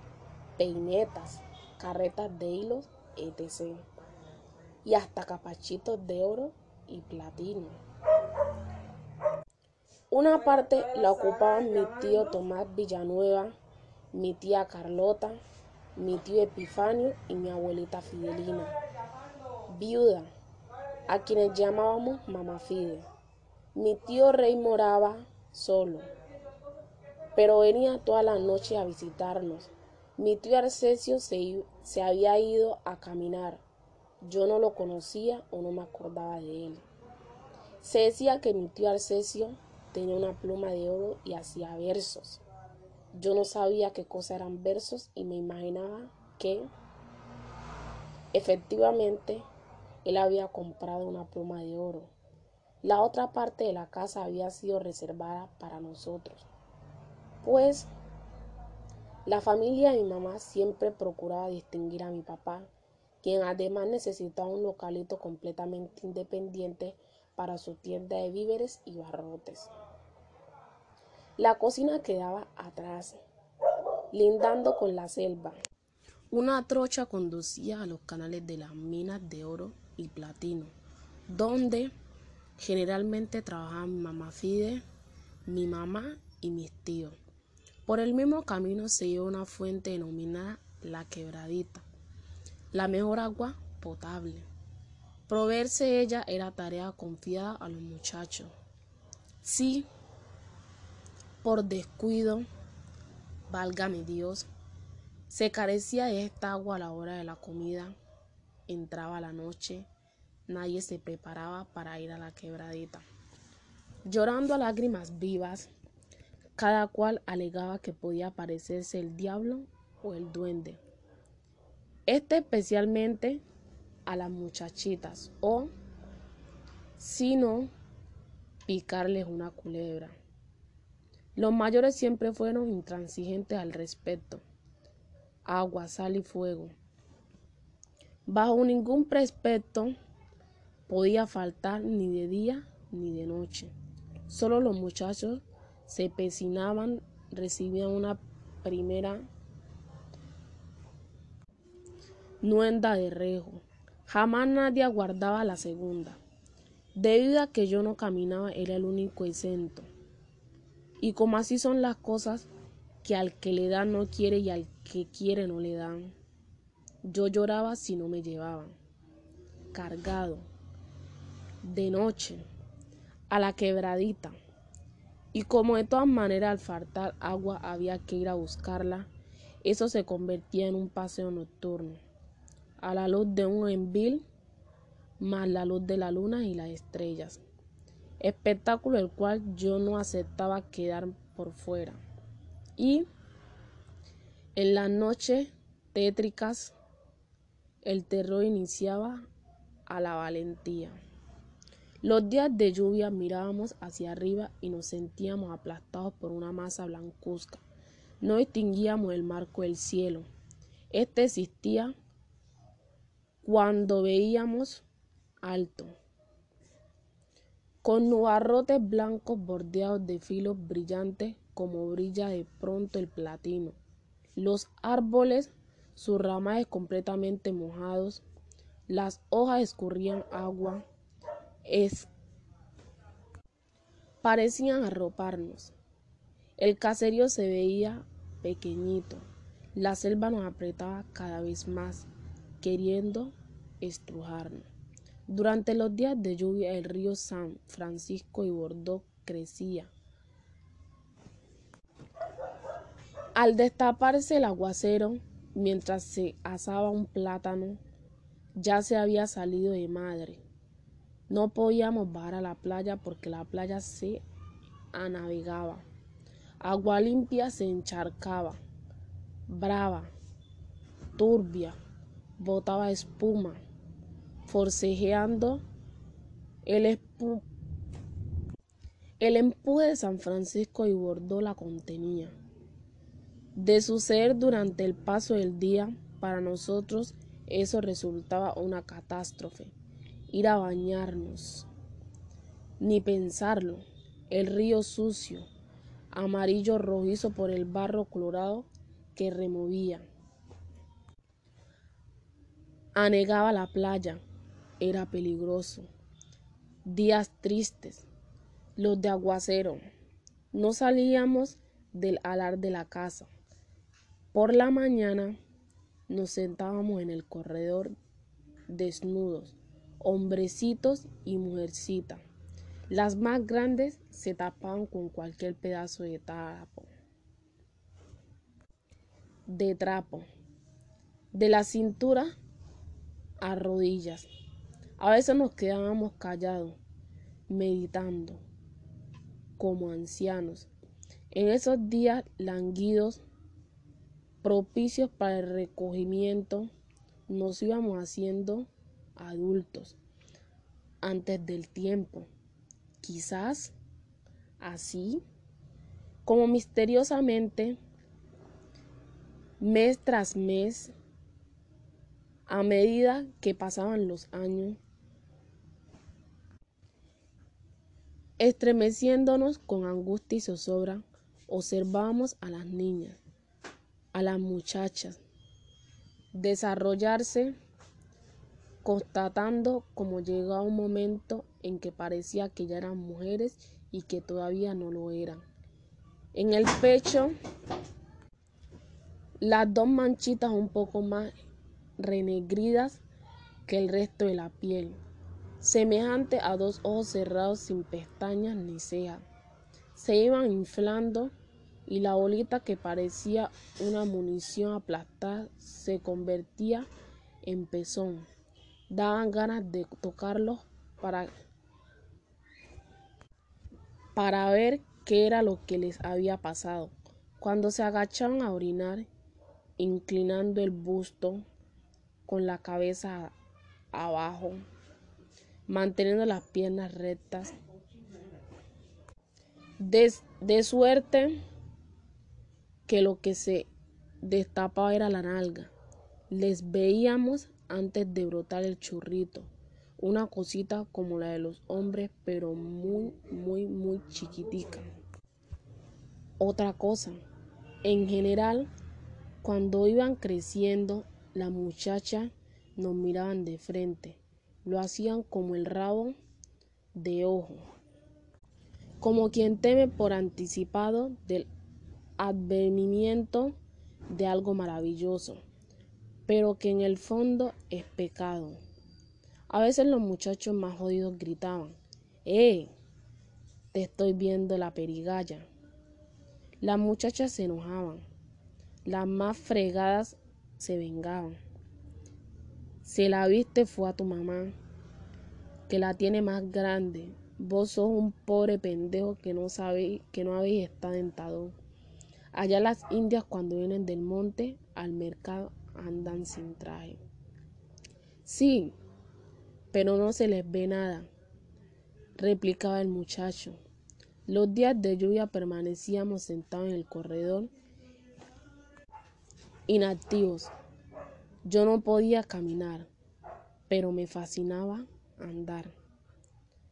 peinetas, carretas de hilos etc. Y hasta capachitos de oro y platino. Una parte la ocupaban mi tío Tomás Villanueva, mi tía Carlota, mi tío Epifanio y mi abuelita Fidelina, viuda, a quienes llamábamos Mamá Fide. Mi tío Rey moraba solo, pero venía toda la noche a visitarnos. Mi tío Arcesio se, se había ido a caminar. Yo no lo conocía o no me acordaba de él. Se decía que mi tío Arcesio tenía una pluma de oro y hacía versos. Yo no sabía qué cosa eran versos y me imaginaba que efectivamente él había comprado una pluma de oro. La otra parte de la casa había sido reservada para nosotros, pues la familia de mi mamá siempre procuraba distinguir a mi papá, quien además necesitaba un localito completamente independiente para su tienda de víveres y barrotes. La cocina quedaba atrás, lindando con la selva. Una trocha conducía a los canales de las minas de oro y platino, donde generalmente trabajaban mamá Fide, mi mamá y mis tíos. Por el mismo camino se iba una fuente denominada La Quebradita, la mejor agua potable. Proveerse ella era tarea confiada a los muchachos. Sí, por descuido, válgame Dios, se carecía de esta agua a la hora de la comida, entraba la noche, nadie se preparaba para ir a la quebradita. Llorando a lágrimas vivas, cada cual alegaba que podía parecerse el diablo o el duende. Este especialmente a las muchachitas o, si no, picarles una culebra. Los mayores siempre fueron intransigentes al respecto. Agua, sal y fuego. Bajo ningún precepto podía faltar ni de día ni de noche. Solo los muchachos se pecinaban, recibían una primera nuenda de rejo. Jamás nadie aguardaba la segunda. Debido a que yo no caminaba, era el único exento. Y como así son las cosas, que al que le dan no quiere y al que quiere no le dan. Yo lloraba si no me llevaban. Cargado. De noche. A la quebradita. Y como de todas maneras al faltar agua había que ir a buscarla, eso se convertía en un paseo nocturno. A la luz de un envil, más la luz de la luna y las estrellas espectáculo el cual yo no aceptaba quedar por fuera. Y en las noches tétricas el terror iniciaba a la valentía. Los días de lluvia mirábamos hacia arriba y nos sentíamos aplastados por una masa blancuzca. No distinguíamos el marco del cielo. Este existía cuando veíamos alto con nubarrotes blancos bordeados de filos brillantes como brilla de pronto el platino. Los árboles, sus ramajes completamente mojados, las hojas escurrían agua, es... parecían arroparnos. El caserío se veía pequeñito, la selva nos apretaba cada vez más, queriendo estrujarnos. Durante los días de lluvia el río San Francisco y Bordeaux crecía. Al destaparse el aguacero, mientras se asaba un plátano, ya se había salido de madre. No podíamos bajar a la playa porque la playa se anavegaba. Agua limpia se encharcaba, brava, turbia, botaba espuma forcejeando el, empuje de San Francisco y Bordó la contenía. De suceder durante el paso del día, para nosotros eso resultaba una catástrofe. Ir a bañarnos. Ni pensarlo. El río sucio, amarillo rojizo por el barro colorado que removía. Anegaba la playa, era peligroso. Días tristes, los de aguacero. No salíamos del alar de la casa. Por la mañana nos sentábamos en el corredor desnudos, hombrecitos y mujercita. Las más grandes se tapaban con cualquier pedazo de trapo. De trapo. De la cintura a rodillas. A veces nos quedábamos callados, meditando, como ancianos. En esos días languidos, propicios para el recogimiento, nos íbamos haciendo adultos antes del tiempo. Quizás así, como misteriosamente, mes tras mes, a medida que pasaban los años, estremeciéndonos con angustia y zozobra, observábamos a las niñas, a las muchachas, desarrollarse, constatando como llegaba un momento en que parecía que ya eran mujeres y que todavía no lo eran. En el pecho, las dos manchitas un poco más renegridas que el resto de la piel, semejante a dos ojos cerrados sin pestañas ni cejas. Se iban inflando y la bolita que parecía una munición aplastada se convertía en pezón. Daban ganas de tocarlos para, para ver qué era lo que les había pasado. Cuando se agachaban a orinar, inclinando el busto, con la cabeza abajo, manteniendo las piernas rectas. De, suerte que lo que se destapaba era la nalga. Les veíamos antes de brotar el churrito, una cosita como la de los hombres, pero muy, muy, muy chiquitica. Otra cosa, en general, cuando iban creciendo la muchacha nos miraban de frente, lo hacían como el rabo de ojo, como quien teme por anticipado del advenimiento de algo maravilloso, pero que en el fondo es pecado. A veces los muchachos más jodidos gritaban, ¡Eh! Te estoy viendo la perigalla. Las muchachas se enojaban. Las más fregadas se vengaban. Si la viste fue a tu mamá, que la tiene más grande. Vos sos un pobre pendejo que no que no habéis estado dentado. Allá las indias cuando vienen del monte al mercado andan sin traje. Sí, pero no se les ve nada, replicaba el muchacho. Los días de lluvia permanecíamos sentados en el corredor inactivos. Yo no podía caminar, pero me fascinaba andar.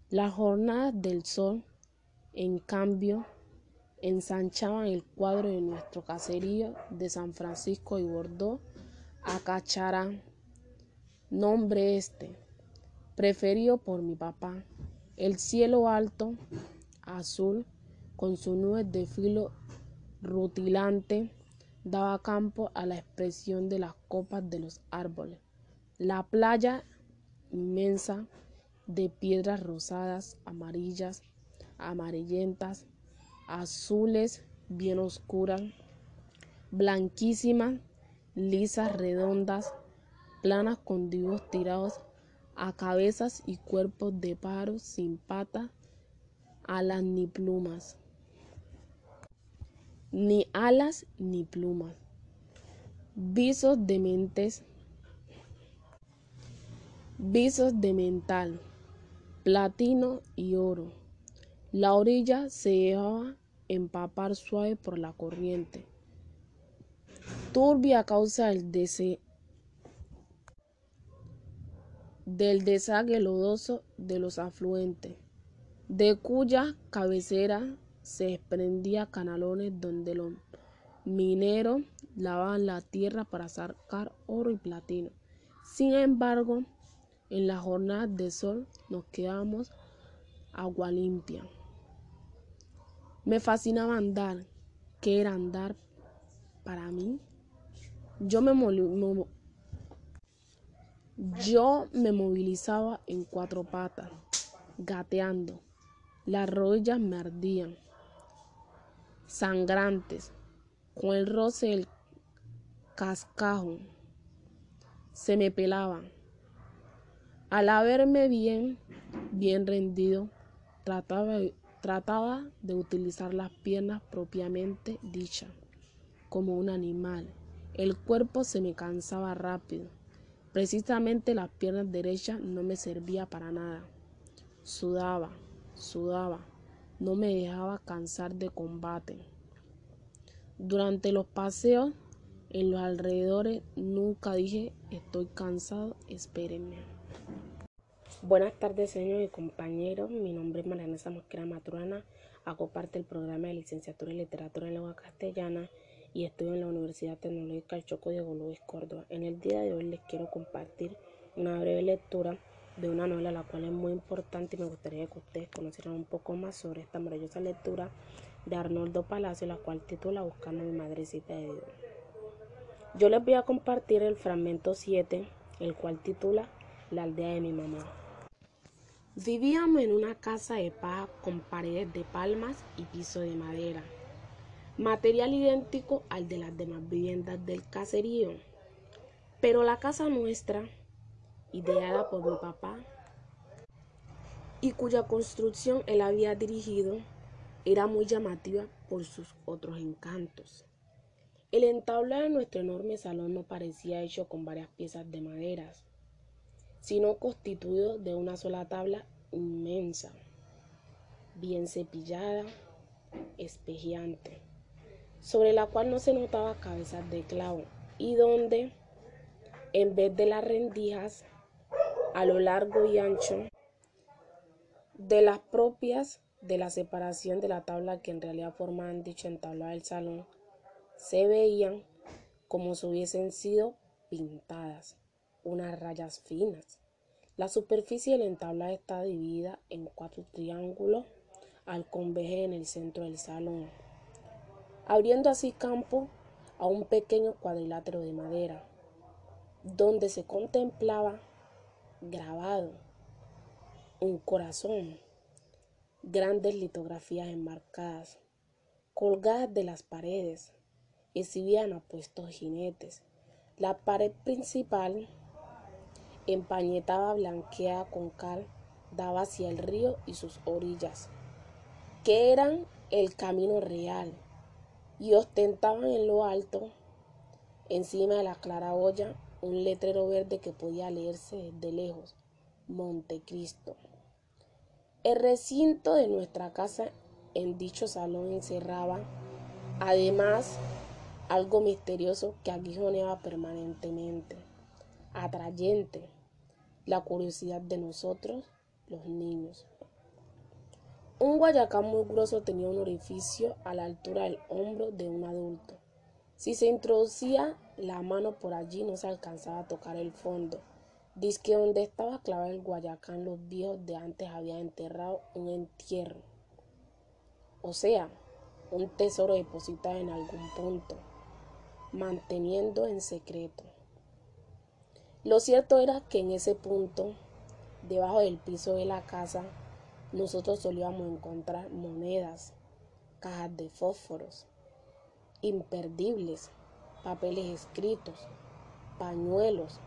Las jornadas del sol, en cambio, ensanchaban el cuadro de nuestro caserío de San Francisco y Bordeaux a Cacharán, nombre este, preferido por mi papá. El cielo alto, azul, con sus nubes de filo rutilante, daba campo a la expresión de las copas de los árboles. La playa inmensa de piedras rosadas, amarillas, amarillentas, azules, bien oscuras, blanquísimas, lisas, redondas, planas con dibujos tirados a cabezas y cuerpos de paros sin patas, alas ni plumas ni alas ni plumas. Visos de mentes, visos de mental, platino y oro. La orilla se dejaba empapar suave por la corriente, turbia a causa del, del desague lodoso de los afluentes, de cuya cabecera se desprendía canalones donde los mineros lavaban la tierra para sacar oro y platino. Sin embargo, en la jornada de sol nos quedamos agua limpia. Me fascinaba andar. ¿Qué era andar para mí? Yo me, yo me movilizaba en cuatro patas, gateando. Las rodillas me ardían, sangrantes, con el roce del cascajo. Se me pelaban. Al haberme bien, bien rendido, trataba, trataba de utilizar las piernas propiamente dichas, como un animal. El cuerpo se me cansaba rápido. Precisamente las piernas derechas no me servía para nada. Sudaba, sudaba, no me dejaba cansar de combate. Durante los paseos en los alrededores nunca dije estoy cansado, espérenme. Buenas tardes, señores y compañeros. Mi nombre es Mariana Mosquera Maturana. Hago parte del programa de licenciatura en literatura en lengua castellana y estudio en la Universidad Tecnológica El Choco de Luis Córdoba. En el día de hoy les quiero compartir una breve lectura de una novela la cual es muy importante y me gustaría que ustedes conocieran un poco más sobre esta maravillosa lectura de Arnoldo Palacio, la cual titula Buscando a mi madrecita de Dios. Yo les voy a compartir el fragmento 7, el cual titula La aldea de mi mamá. Vivíamos en una casa de paja con paredes de palmas y piso de madera, material idéntico al de las demás viviendas del caserío. Pero la casa nuestra, ideada por mi papá, y cuya construcción él había dirigido, era muy llamativa por sus otros encantos. El entablado de nuestro enorme salón no parecía hecho con varias piezas de maderas, sino constituido de una sola tabla inmensa, bien cepillada, espejeante, sobre la cual no se notaba cabezas de clavo y donde, en vez de las rendijas, a lo largo y ancho de las propias de la separación de la tabla que en realidad formaban dicho entablado del salón, se veían como si hubiesen sido pintadas unas rayas finas. La superficie del entablado está dividida en cuatro triángulos al converger en el centro del salón, abriendo así campo a un pequeño cuadrilátero de madera, donde se contemplaba grabado un corazón, grandes litografías enmarcadas, colgadas de las paredes, exhibían apuestos jinetes. La pared principal, empañetada blanqueada con cal, daba hacia el río y sus orillas, que eran el camino real, y ostentaban en lo alto, encima de la clara olla, un letrero verde que podía leerse desde lejos, Montecristo. El recinto de nuestra casa en dicho salón encerraba, además, algo misterioso que aguijoneaba permanentemente, atrayente, la curiosidad de nosotros, los niños. Un guayacán muy grueso tenía un orificio a la altura del hombro de un adulto. Si se introducía la mano por allí no se alcanzaba a tocar el fondo. Dice que donde estaba clavado el guayacán los viejos de antes habían enterrado un entierro. O sea, un tesoro depositado en algún punto manteniendo en secreto. Lo cierto era que en ese punto, debajo del piso de la casa, nosotros solíamos encontrar monedas, cajas de fósforos, imperdibles, papeles escritos, pañuelos,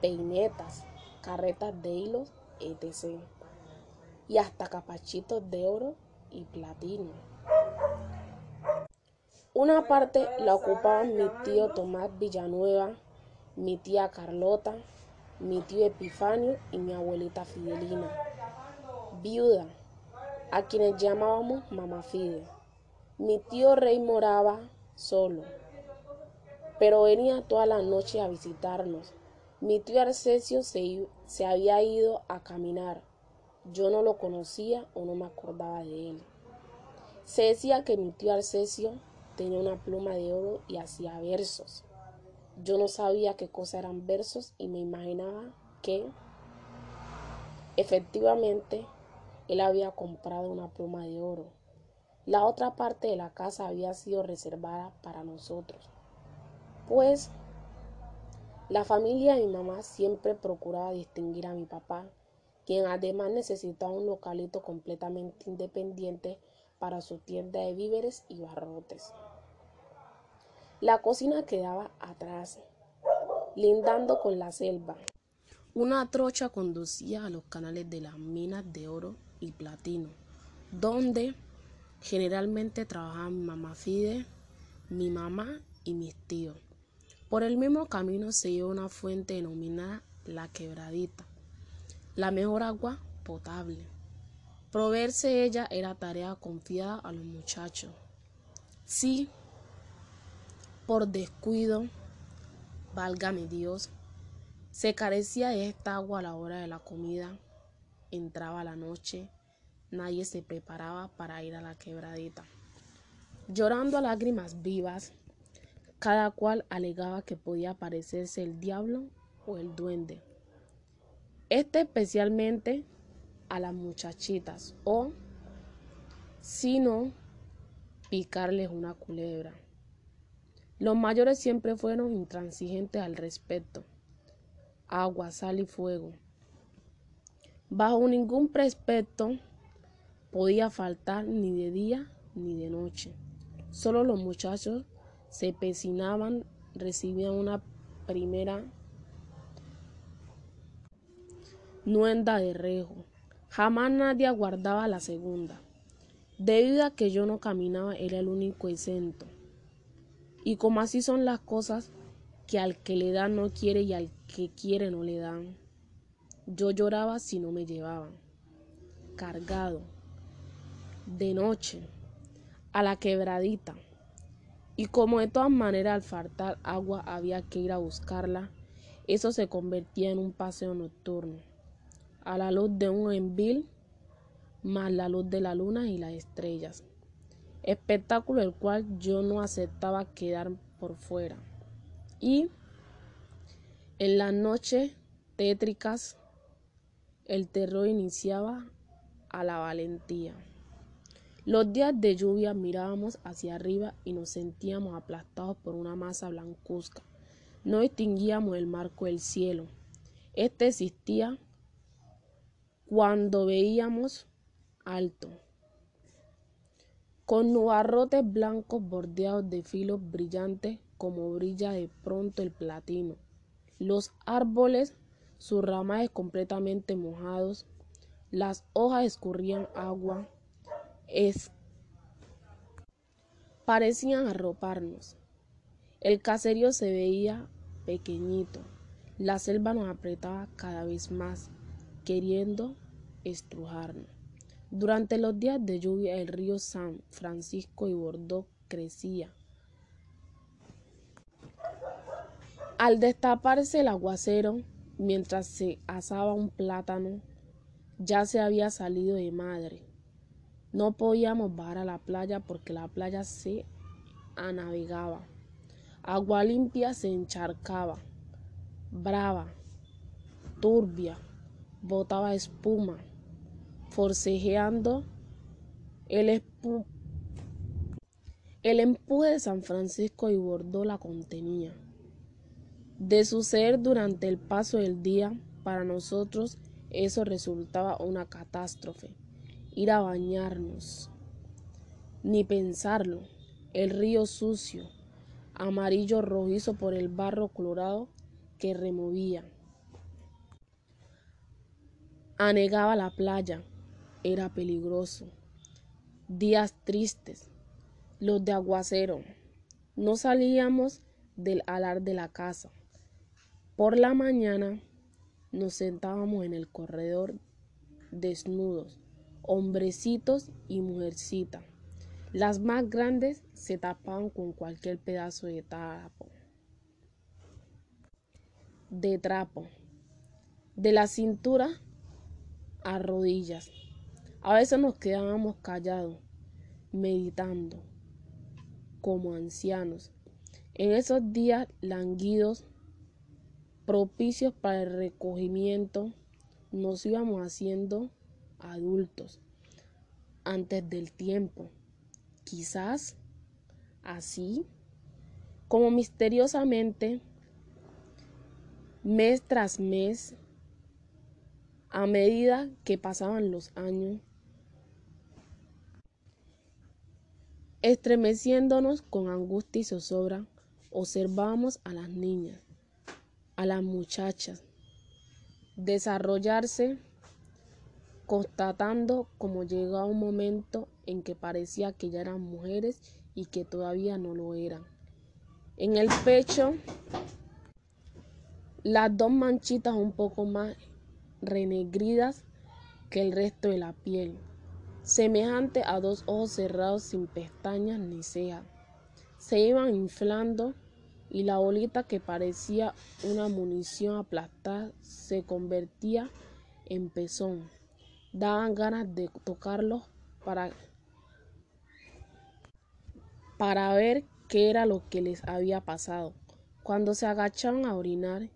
peinetas, carretas de hilos, etc. Y hasta capachitos de oro y platino. Una parte la ocupaban mi tío Tomás Villanueva, mi tía Carlota, mi tío Epifanio y mi abuelita Fidelina, viuda, a quienes llamábamos Mamá Fide. Mi tío Rey moraba solo, pero venía toda la noche a visitarnos. Mi tío Arcesio se, había ido a caminar. Yo no lo conocía o no me acordaba de él. Se decía que mi tío Arcesio tenía una pluma de oro y hacía versos. Yo no sabía qué cosa eran versos y me imaginaba que efectivamente él había comprado una pluma de oro. La otra parte de la casa había sido reservada para nosotros, pues la familia de mi mamá siempre procuraba distinguir a mi papá, quien además necesitaba un localito completamente independiente para su tienda de víveres y barrotes. La cocina quedaba atrás, lindando con la selva. Una trocha conducía a los canales de las minas de oro y platino, donde generalmente trabajaban mamá Fide, mi mamá y mis tíos. Por el mismo camino se iba una fuente denominada La Quebradita, la mejor agua potable. Proveerse ella era tarea confiada a los muchachos. Si por descuido, válgame Dios, se carecía de esta agua a la hora de la comida, entraba la noche, nadie se preparaba para ir a la quebradita. Llorando a lágrimas vivas, cada cual alegaba que podía parecerse el diablo o el duende. Este especialmente a las muchachitas o, si no, picarles una culebra. Los mayores siempre fueron intransigentes al respecto. Agua, sal y fuego. Bajo ningún precepto podía faltar ni de día ni de noche. Solo los muchachos se pecinaban, recibían una primera nuenda de rejo. Jamás nadie aguardaba la segunda. Debido a que yo no caminaba, era el único exento. Y como así son las cosas, que al que le dan no quiere y al que quiere no le dan. Yo lloraba si no me llevaban. Cargado. De noche. A la quebradita. Y como de todas maneras al faltar agua había que ir a buscarla, eso se convertía en un paseo nocturno, a la luz de un envil, más la luz de la luna y las estrellas, espectáculo el cual yo no aceptaba quedar por fuera. Y en las noches tétricas el terror iniciaba a la valentía. Los días de lluvia mirábamos hacia arriba y nos sentíamos aplastados por una masa blancuzca. No distinguíamos el marco del cielo. Este existía cuando veíamos alto, con nubarrotes blancos bordeados de filos brillantes como brilla de pronto el platino. Los árboles, sus ramajes completamente mojados, las hojas escurrían agua es, parecían arroparnos. El caserío se veía pequeñito. La selva nos apretaba cada vez más, queriendo estrujarnos. Durante los días de lluvia el río San Francisco y Bordeaux crecía. Al destaparse el aguacero, mientras se asaba un plátano, ya se había salido de madre. No podíamos bajar a la playa porque la playa se anavegaba. Agua limpia se encharcaba, brava, turbia, botaba espuma, forcejeando el, empuje de San Francisco y Bordó la contenía. De suceder durante el paso del día, para nosotros eso resultaba una catástrofe ir a bañarnos, ni pensarlo. El río sucio, amarillo rojizo por el barro colorado que removía. Anegaba la playa, era peligroso. Días tristes, los de aguacero. No salíamos del alar de la casa. Por la mañana nos sentábamos en el corredor desnudos hombrecitos y mujercita. Las más grandes se tapaban con cualquier pedazo de trapo. De trapo. De la cintura a rodillas. A veces nos quedábamos callados, meditando, como ancianos, En esos días languidos, propicios para el recogimiento, nos íbamos haciendo adultos antes del tiempo. Quizás así, como misteriosamente, mes tras mes, a medida que pasaban los años, estremeciéndonos con angustia y zozobra, observábamos a las niñas, a las muchachas, desarrollarse, constatando como llegaba un momento en que parecía que ya eran mujeres y que todavía no lo eran. En el pecho, las dos manchitas un poco más renegridas que el resto de la piel, semejante a dos ojos cerrados sin pestañas ni cejas. Se iban inflando y la bolita que parecía una munición aplastada se convertía en pezón. Daban ganas de tocarlos para, para ver qué era lo que les había pasado. Cuando se agachaban a orinar,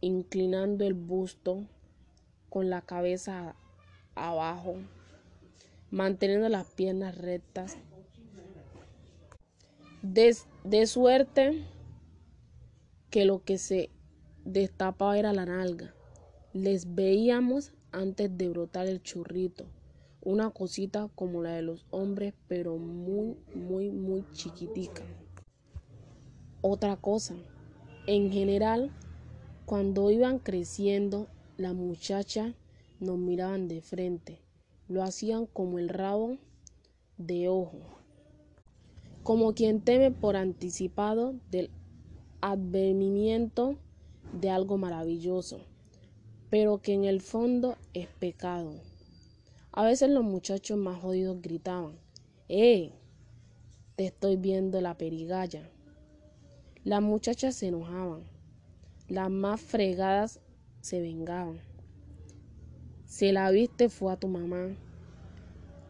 inclinando el busto con la cabeza abajo, manteniendo las piernas rectas, de, de suerte que lo que se destapaba era la nalga. Les veíamos antes de brotar el churrito, una cosita como la de los hombres, pero muy, muy, muy chiquitica. Otra cosa, en general, cuando iban creciendo, la muchacha nos miraban de frente, lo hacían como el rabo de ojo, como quien teme por anticipado del advenimiento de algo maravilloso, pero que en el fondo es pecado. A veces los muchachos más jodidos gritaban, ¡Eh! Te estoy viendo la perigalla. Las muchachas se enojaban, las más fregadas se vengaban. Si la viste fue a tu mamá,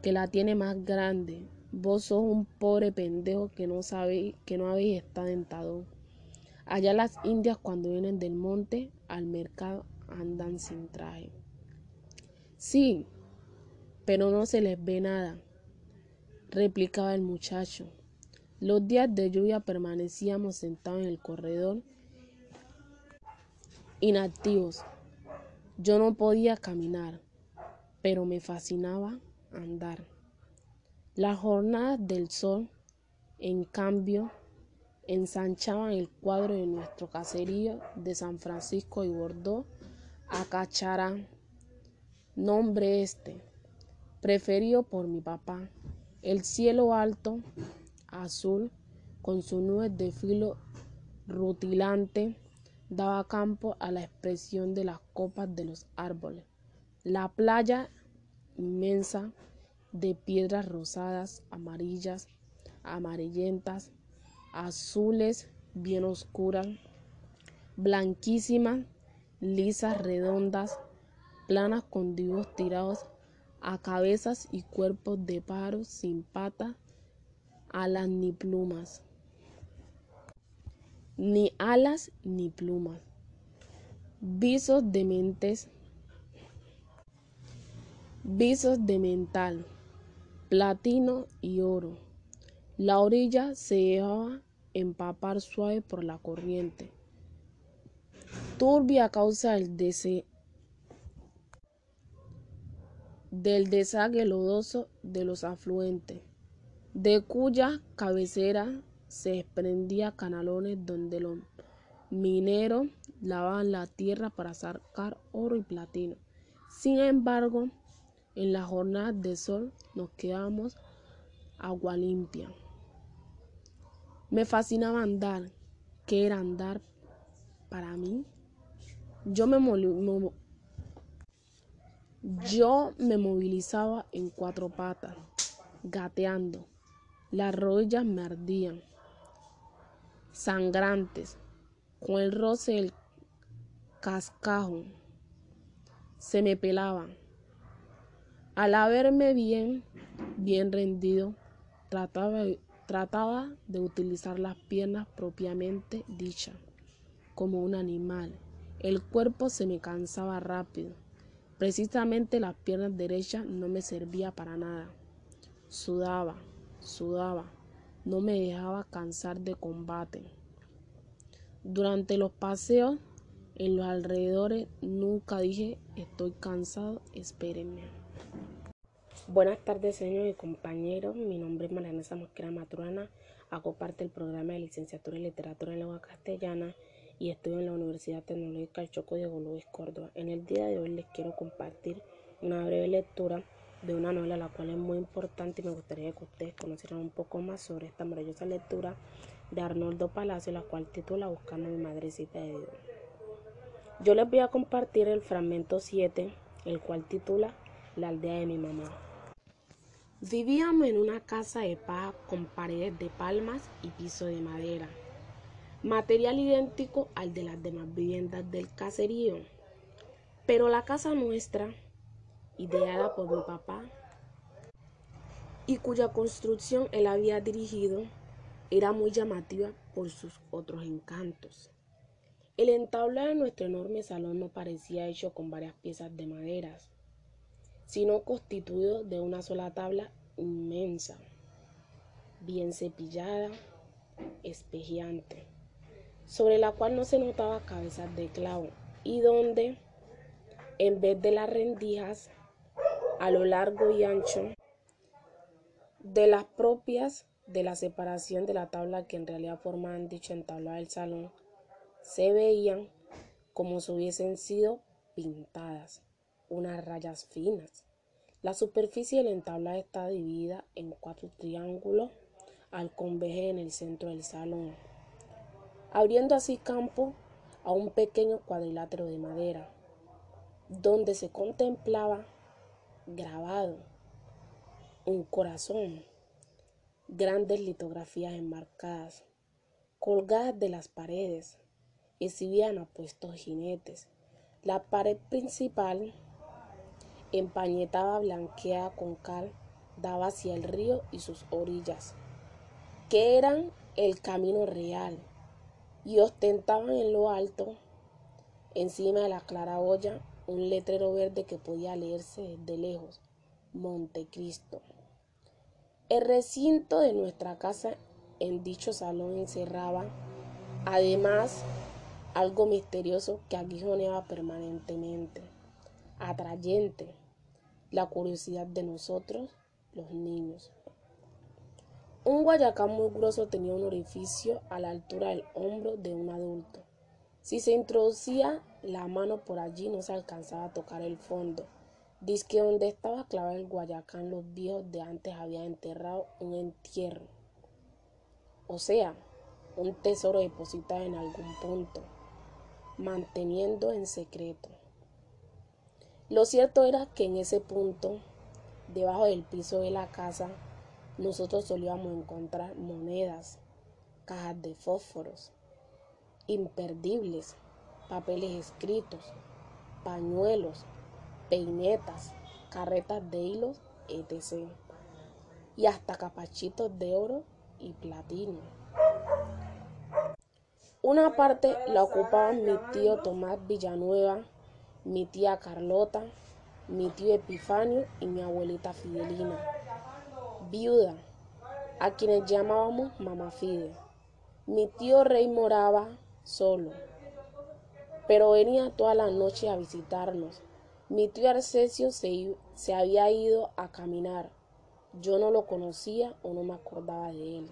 que la tiene más grande. Vos sos un pobre pendejo que no sabe, que no habéis estado dentado. Allá las indias cuando vienen del monte al mercado andan sin traje. Sí, pero no se les ve nada, replicaba el muchacho. Los días de lluvia permanecíamos sentados en el corredor, inactivos. Yo no podía caminar, pero me fascinaba andar. Las jornadas del sol, en cambio, ensanchaban el cuadro de nuestro caserío de San Francisco y Bordeaux a Cacharán, nombre este, preferido por mi papá. El cielo alto, azul, con sus nubes de filo rutilante, daba campo a la expresión de las copas de los árboles. La playa inmensa de piedras rosadas, amarillas, amarillentas, azules bien oscuras, blanquísimas, lisas, redondas, planas con dibujos tirados a cabezas y cuerpos de paros sin patas, alas ni plumas, ni alas ni plumas, visos de mentes, visos de mental, platino y oro. La orilla se dejaba empapar suave por la corriente, turbia a causa del, dese del desague lodoso de los afluentes, de cuya cabecera se desprendía canalones donde los mineros lavaban la tierra para sacar oro y platino. Sin embargo, en la jornada de sol nos quedamos agua limpia. Me fascinaba andar. ¿Qué era andar para mí? Yo me, yo me movilizaba en cuatro patas, gateando. Las rodillas me ardían, sangrantes, con el roce del cascajo. Se me pelaban. Al haberme bien, bien rendido, trataba, Trataba de utilizar las piernas propiamente dichas, como un animal. El cuerpo se me cansaba rápido. Precisamente las piernas derechas no me servía para nada. Sudaba, sudaba, no me dejaba cansar de combate. Durante los paseos en los alrededores nunca dije estoy cansado, espérenme. Buenas tardes, señores y compañeros. Mi nombre es Mariana Mosquera Maturana. Hago parte del programa de licenciatura en literatura en lengua castellana y estudio en la Universidad Tecnológica del Choco de Luis Córdoba. En el día de hoy les quiero compartir una breve lectura de una novela la cual es muy importante y me gustaría que ustedes conocieran un poco más sobre esta maravillosa lectura de Arnoldo Palacio, la cual titula Buscando mi madrecita de Dios. Yo les voy a compartir el fragmento 7, el cual titula La aldea de mi mamá. Vivíamos en una casa de paja con paredes de palmas y piso de madera, material idéntico al de las demás viviendas del caserío. Pero la casa nuestra, ideada por mi papá, y cuya construcción él había dirigido, era muy llamativa por sus otros encantos. El entablado de nuestro enorme salón no parecía hecho con varias piezas de maderas, sino constituido de una sola tabla inmensa, bien cepillada, espejeante, sobre la cual no se notaba cabezas de clavo y donde, en vez de las rendijas, a lo largo y ancho de las propias de la separación de la tabla que en realidad formaban dicho entablado del salón, se veían como si hubiesen sido pintadas, unas rayas finas. La superficie del entablado está dividida en cuatro triángulos al converger en el centro del salón, abriendo así campo a un pequeño cuadrilátero de madera, donde se contemplaba grabado un corazón, grandes litografías enmarcadas, colgadas de las paredes, exhibían apuestos jinetes. La pared principal, empañetada blanqueada con cal, daba hacia el río y sus orillas, que eran el camino real, y ostentaban en lo alto, encima de la claraboya, un letrero verde que podía leerse desde lejos, Montecristo. El recinto de nuestra casa en dicho salón encerraba, además, algo misterioso que aguijoneaba permanentemente, atrayente, la curiosidad de nosotros, los niños. Un guayacán muy grueso tenía un orificio a la altura del hombro de un adulto. Si se introducía la mano por allí no se alcanzaba a tocar el fondo. Dice que donde estaba clavado el guayacán los viejos de antes habían enterrado un entierro. O sea, un tesoro depositado en algún punto manteniendo en secreto. Lo cierto era que en ese punto, debajo del piso de la casa, nosotros solíamos encontrar monedas, cajas de fósforos, imperdibles, papeles escritos, pañuelos, peinetas, carretas de hilos, etc. Y hasta capachitos de oro y platino. Una parte la ocupaban mi tío Tomás Villanueva, mi tía Carlota, mi tío Epifanio y mi abuelita Fidelina, viuda, a quienes llamábamos Mamá Fide. Mi tío Rey moraba solo, pero venía toda la noche a visitarnos. Mi tío Arcesio se, se había ido a caminar. Yo no lo conocía o no me acordaba de él.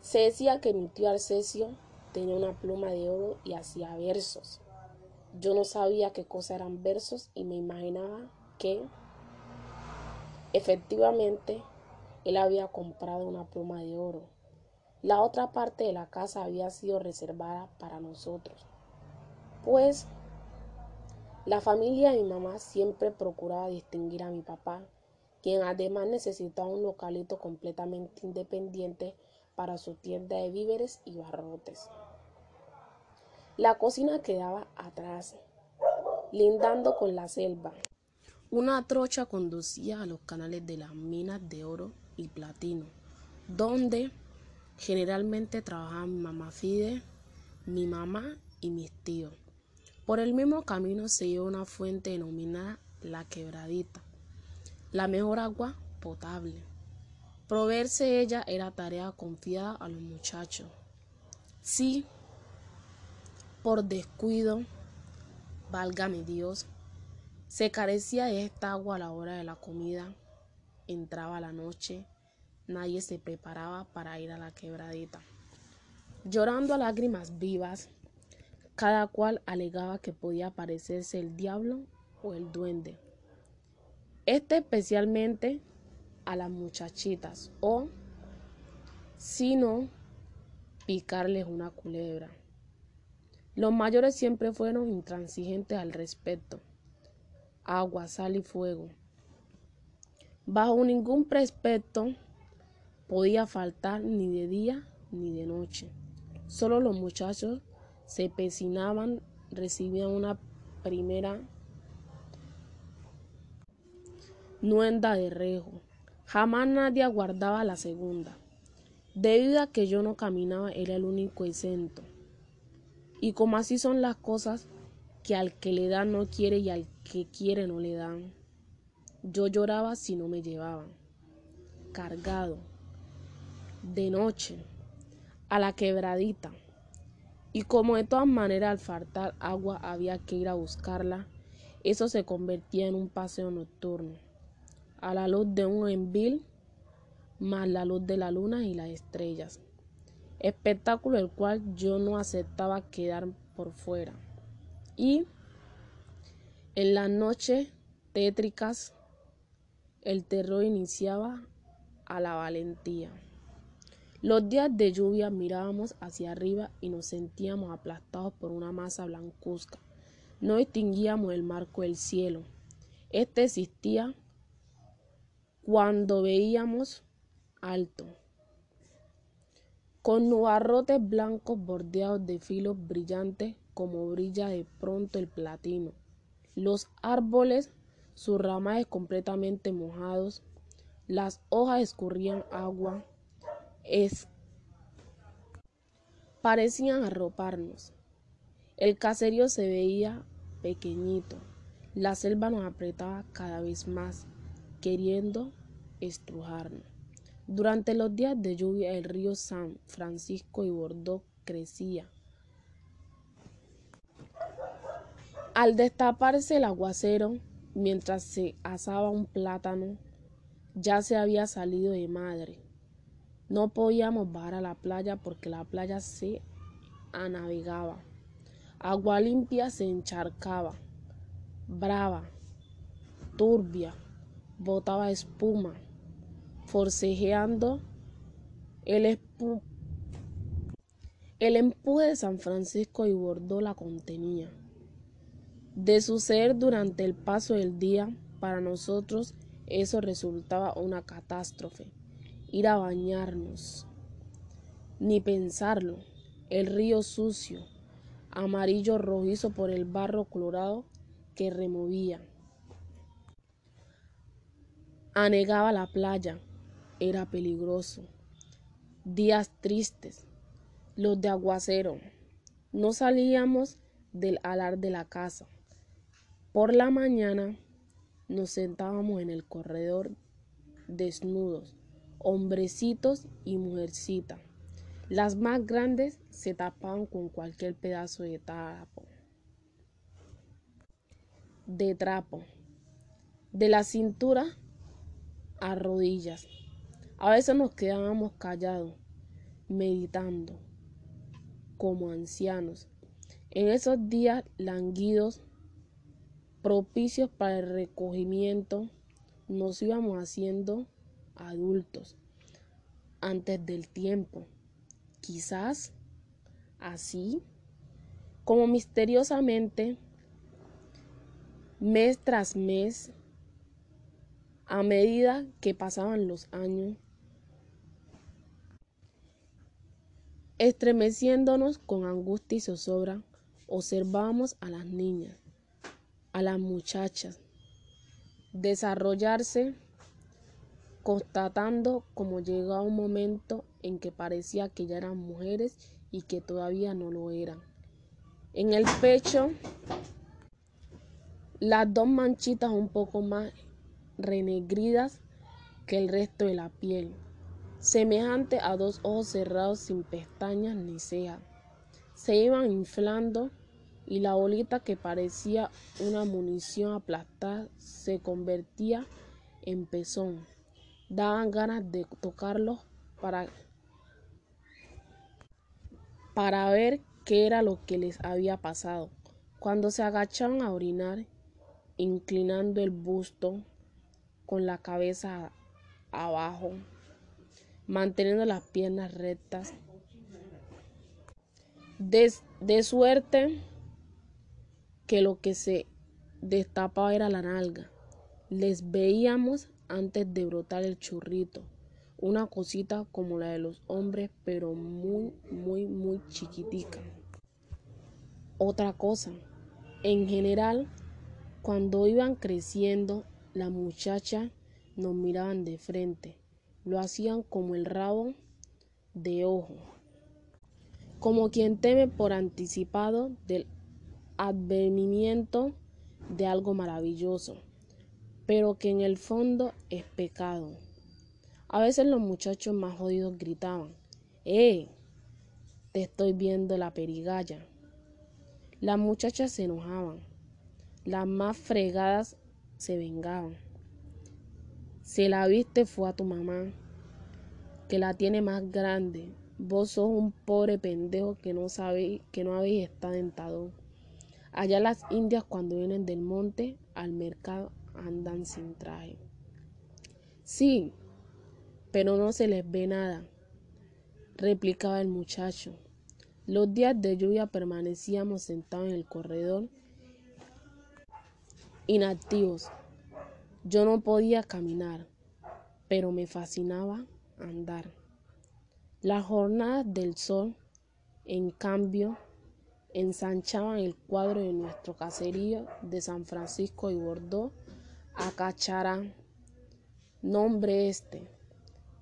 Se decía que mi tío Arcesio tenía una pluma de oro y hacía versos. Yo no sabía qué cosa eran versos y me imaginaba que efectivamente él había comprado una pluma de oro. La otra parte de la casa había sido reservada para nosotros, pues la familia de mi mamá siempre procuraba distinguir a mi papá, quien además necesitaba un localito completamente independiente para su tienda de víveres y barrotes. La cocina quedaba atrás, lindando con la selva. Una trocha conducía a los canales de las minas de oro y platino, donde generalmente trabajaban mi mamá Fide, mi mamá y mis tíos. Por el mismo camino se lleva una fuente denominada La Quebradita, la mejor agua potable. Proveerse ella era tarea confiada a los muchachos. Si por descuido, válgame Dios, se carecía de esta agua a la hora de la comida, entraba la noche, nadie se preparaba para ir a la quebradita. Llorando a lágrimas vivas, cada cual alegaba que podía parecerse el diablo o el duende. Este especialmente a las muchachitas o, si no, picarles una culebra. Los mayores siempre fueron intransigentes al respecto. Agua, sal y fuego. Bajo ningún precepto podía faltar ni de día ni de noche. Solo los muchachos se pecinaban, recibían una primera nuenda de rejo. Jamás nadie aguardaba la segunda. Debido a que yo no caminaba, era el único exento. Y como así son las cosas, que al que le dan no quiere y al que quiere no le dan. Yo lloraba si no me llevaban. Cargado. De noche. A la quebradita. Y como de todas maneras al faltar agua había que ir a buscarla, eso se convertía en un paseo nocturno a la luz de un envil más la luz de la luna y las estrellas, espectáculo el cual yo no aceptaba quedar por fuera. Y en las noches tétricas el terror iniciaba a la valentía. Los días de lluvia mirábamos hacia arriba y nos sentíamos aplastados por una masa blancuzca. No distinguíamos el marco del cielo. Este existía cuando veíamos alto, con nubarrotes blancos bordeados de filos brillantes como brilla de pronto el platino. Los árboles, sus ramajes completamente mojados, las hojas escurrían agua, es... parecían arroparnos. El caserío se veía pequeñito, la selva nos apretaba cada vez más, queriendo estrujarnos. Durante los días de lluvia el río San Francisco y Bordeaux crecía. Al destaparse el aguacero, mientras se asaba un plátano, ya se había salido de madre. No podíamos bajar a la playa porque la playa se anavegaba. Agua limpia se encharcaba, brava, turbia, botaba espuma forcejeando el, empuje de San Francisco y Bordó la contenía. De suceder durante el paso del día, para nosotros eso resultaba una catástrofe. Ir a bañarnos. Ni pensarlo. El río sucio, amarillo rojizo por el barro colorado que removía. Anegaba la playa, era peligroso. Días tristes, los de aguacero. No salíamos del alar de la casa. Por la mañana nos sentábamos en el corredor desnudos, hombrecitos y mujercita. Las más grandes se tapaban con cualquier pedazo de trapo. De trapo. De la cintura a rodillas. A veces nos quedábamos callados, meditando, como ancianos. En esos días languidos, propicios para el recogimiento, nos íbamos haciendo adultos antes del tiempo. Quizás así, como misteriosamente, mes tras mes, a medida que pasaban los años, Estremeciéndonos con angustia y zozobra, observábamos a las niñas, a las muchachas, desarrollarse constatando como llegaba un momento en que parecía que ya eran mujeres y que todavía no lo eran. En el pecho, las dos manchitas un poco más renegridas que el resto de la piel, semejante a dos ojos cerrados sin pestañas ni cejas. Se iban inflando y la bolita que parecía una munición aplastada se convertía en pezón. Daban ganas de tocarlos para, para ver qué era lo que les había pasado. Cuando se agachaban a orinar, inclinando el busto con la cabeza abajo, manteniendo las piernas rectas, de, de suerte que lo que se destapaba era la nalga. Les veíamos antes de brotar el churrito, una cosita como la de los hombres, pero muy, muy, muy chiquitica. Otra cosa, en general, cuando iban creciendo, las muchachas nos miraban de frente, lo hacían como el rabo de ojo, como quien teme por anticipado del advenimiento de algo maravilloso, pero que en el fondo es pecado. A veces los muchachos más jodidos gritaban, ¡Eh! Te estoy viendo la perigalla. Las muchachas se enojaban, las más fregadas se vengaban. Si la viste fue a tu mamá, que la tiene más grande. Vos sos un pobre pendejo que no sabéis, que no habéis estado dentado. Allá las indias cuando vienen del monte al mercado andan sin traje. Sí, pero no se les ve nada, replicaba el muchacho. Los días de lluvia permanecíamos sentados en el corredor, inactivos. Yo no podía caminar, pero me fascinaba andar. Las jornadas del sol, en cambio, ensanchaban el cuadro de nuestro caserío de San Francisco y Bordeaux a Cacharán, nombre este,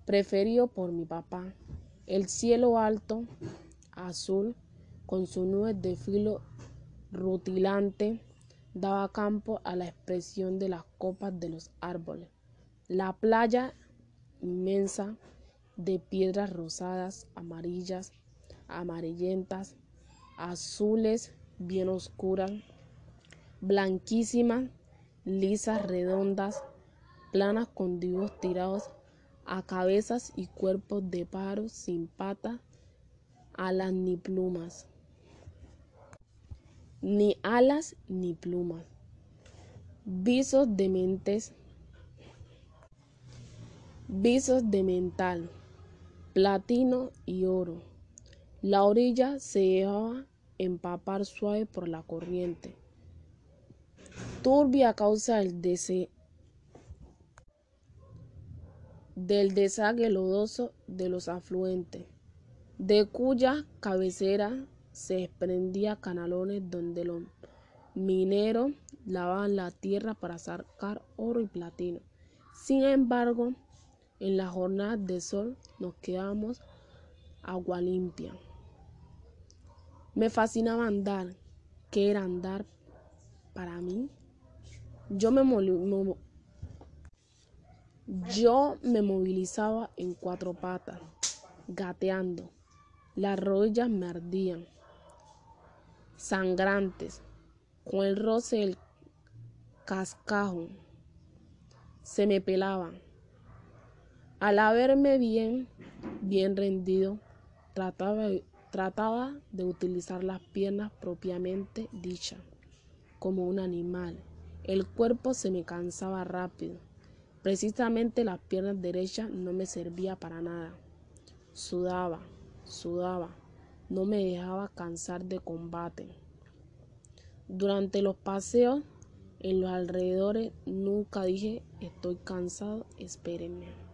preferido por mi papá. El cielo alto, azul, con su nube de filo rutilante, daba campo a la expresión de las copas de los árboles. La playa inmensa de piedras rosadas, amarillas, amarillentas, azules bien oscuras, blanquísimas, lisas, redondas, planas con dibujos tirados a cabezas y cuerpos de pájaros sin patas, alas ni plumas. Ni alas ni plumas. Visos de mentes. Visos de mental, platino y oro. La orilla se dejaba empapar suave por la corriente, turbia a causa del, del desague lodoso de los afluentes, de cuya cabecera se desprendía canalones donde los mineros lavaban la tierra para sacar oro y platino. Sin embargo, en la jornada de sol nos quedamos agua limpia. Me fascinaba andar. ¿Qué era andar para mí? Yo me, yo me movilizaba en cuatro patas, gateando. Las rodillas me ardían, sangrantes, con el roce del cascajo. Se me pelaban. Al haberme bien, bien rendido, trataba de Trataba de utilizar las piernas propiamente dichas, como un animal. El cuerpo se me cansaba rápido. Precisamente las piernas derechas no me servía para nada. Sudaba, sudaba, no me dejaba cansar de combate. Durante los paseos en los alrededores nunca dije estoy cansado, espérenme.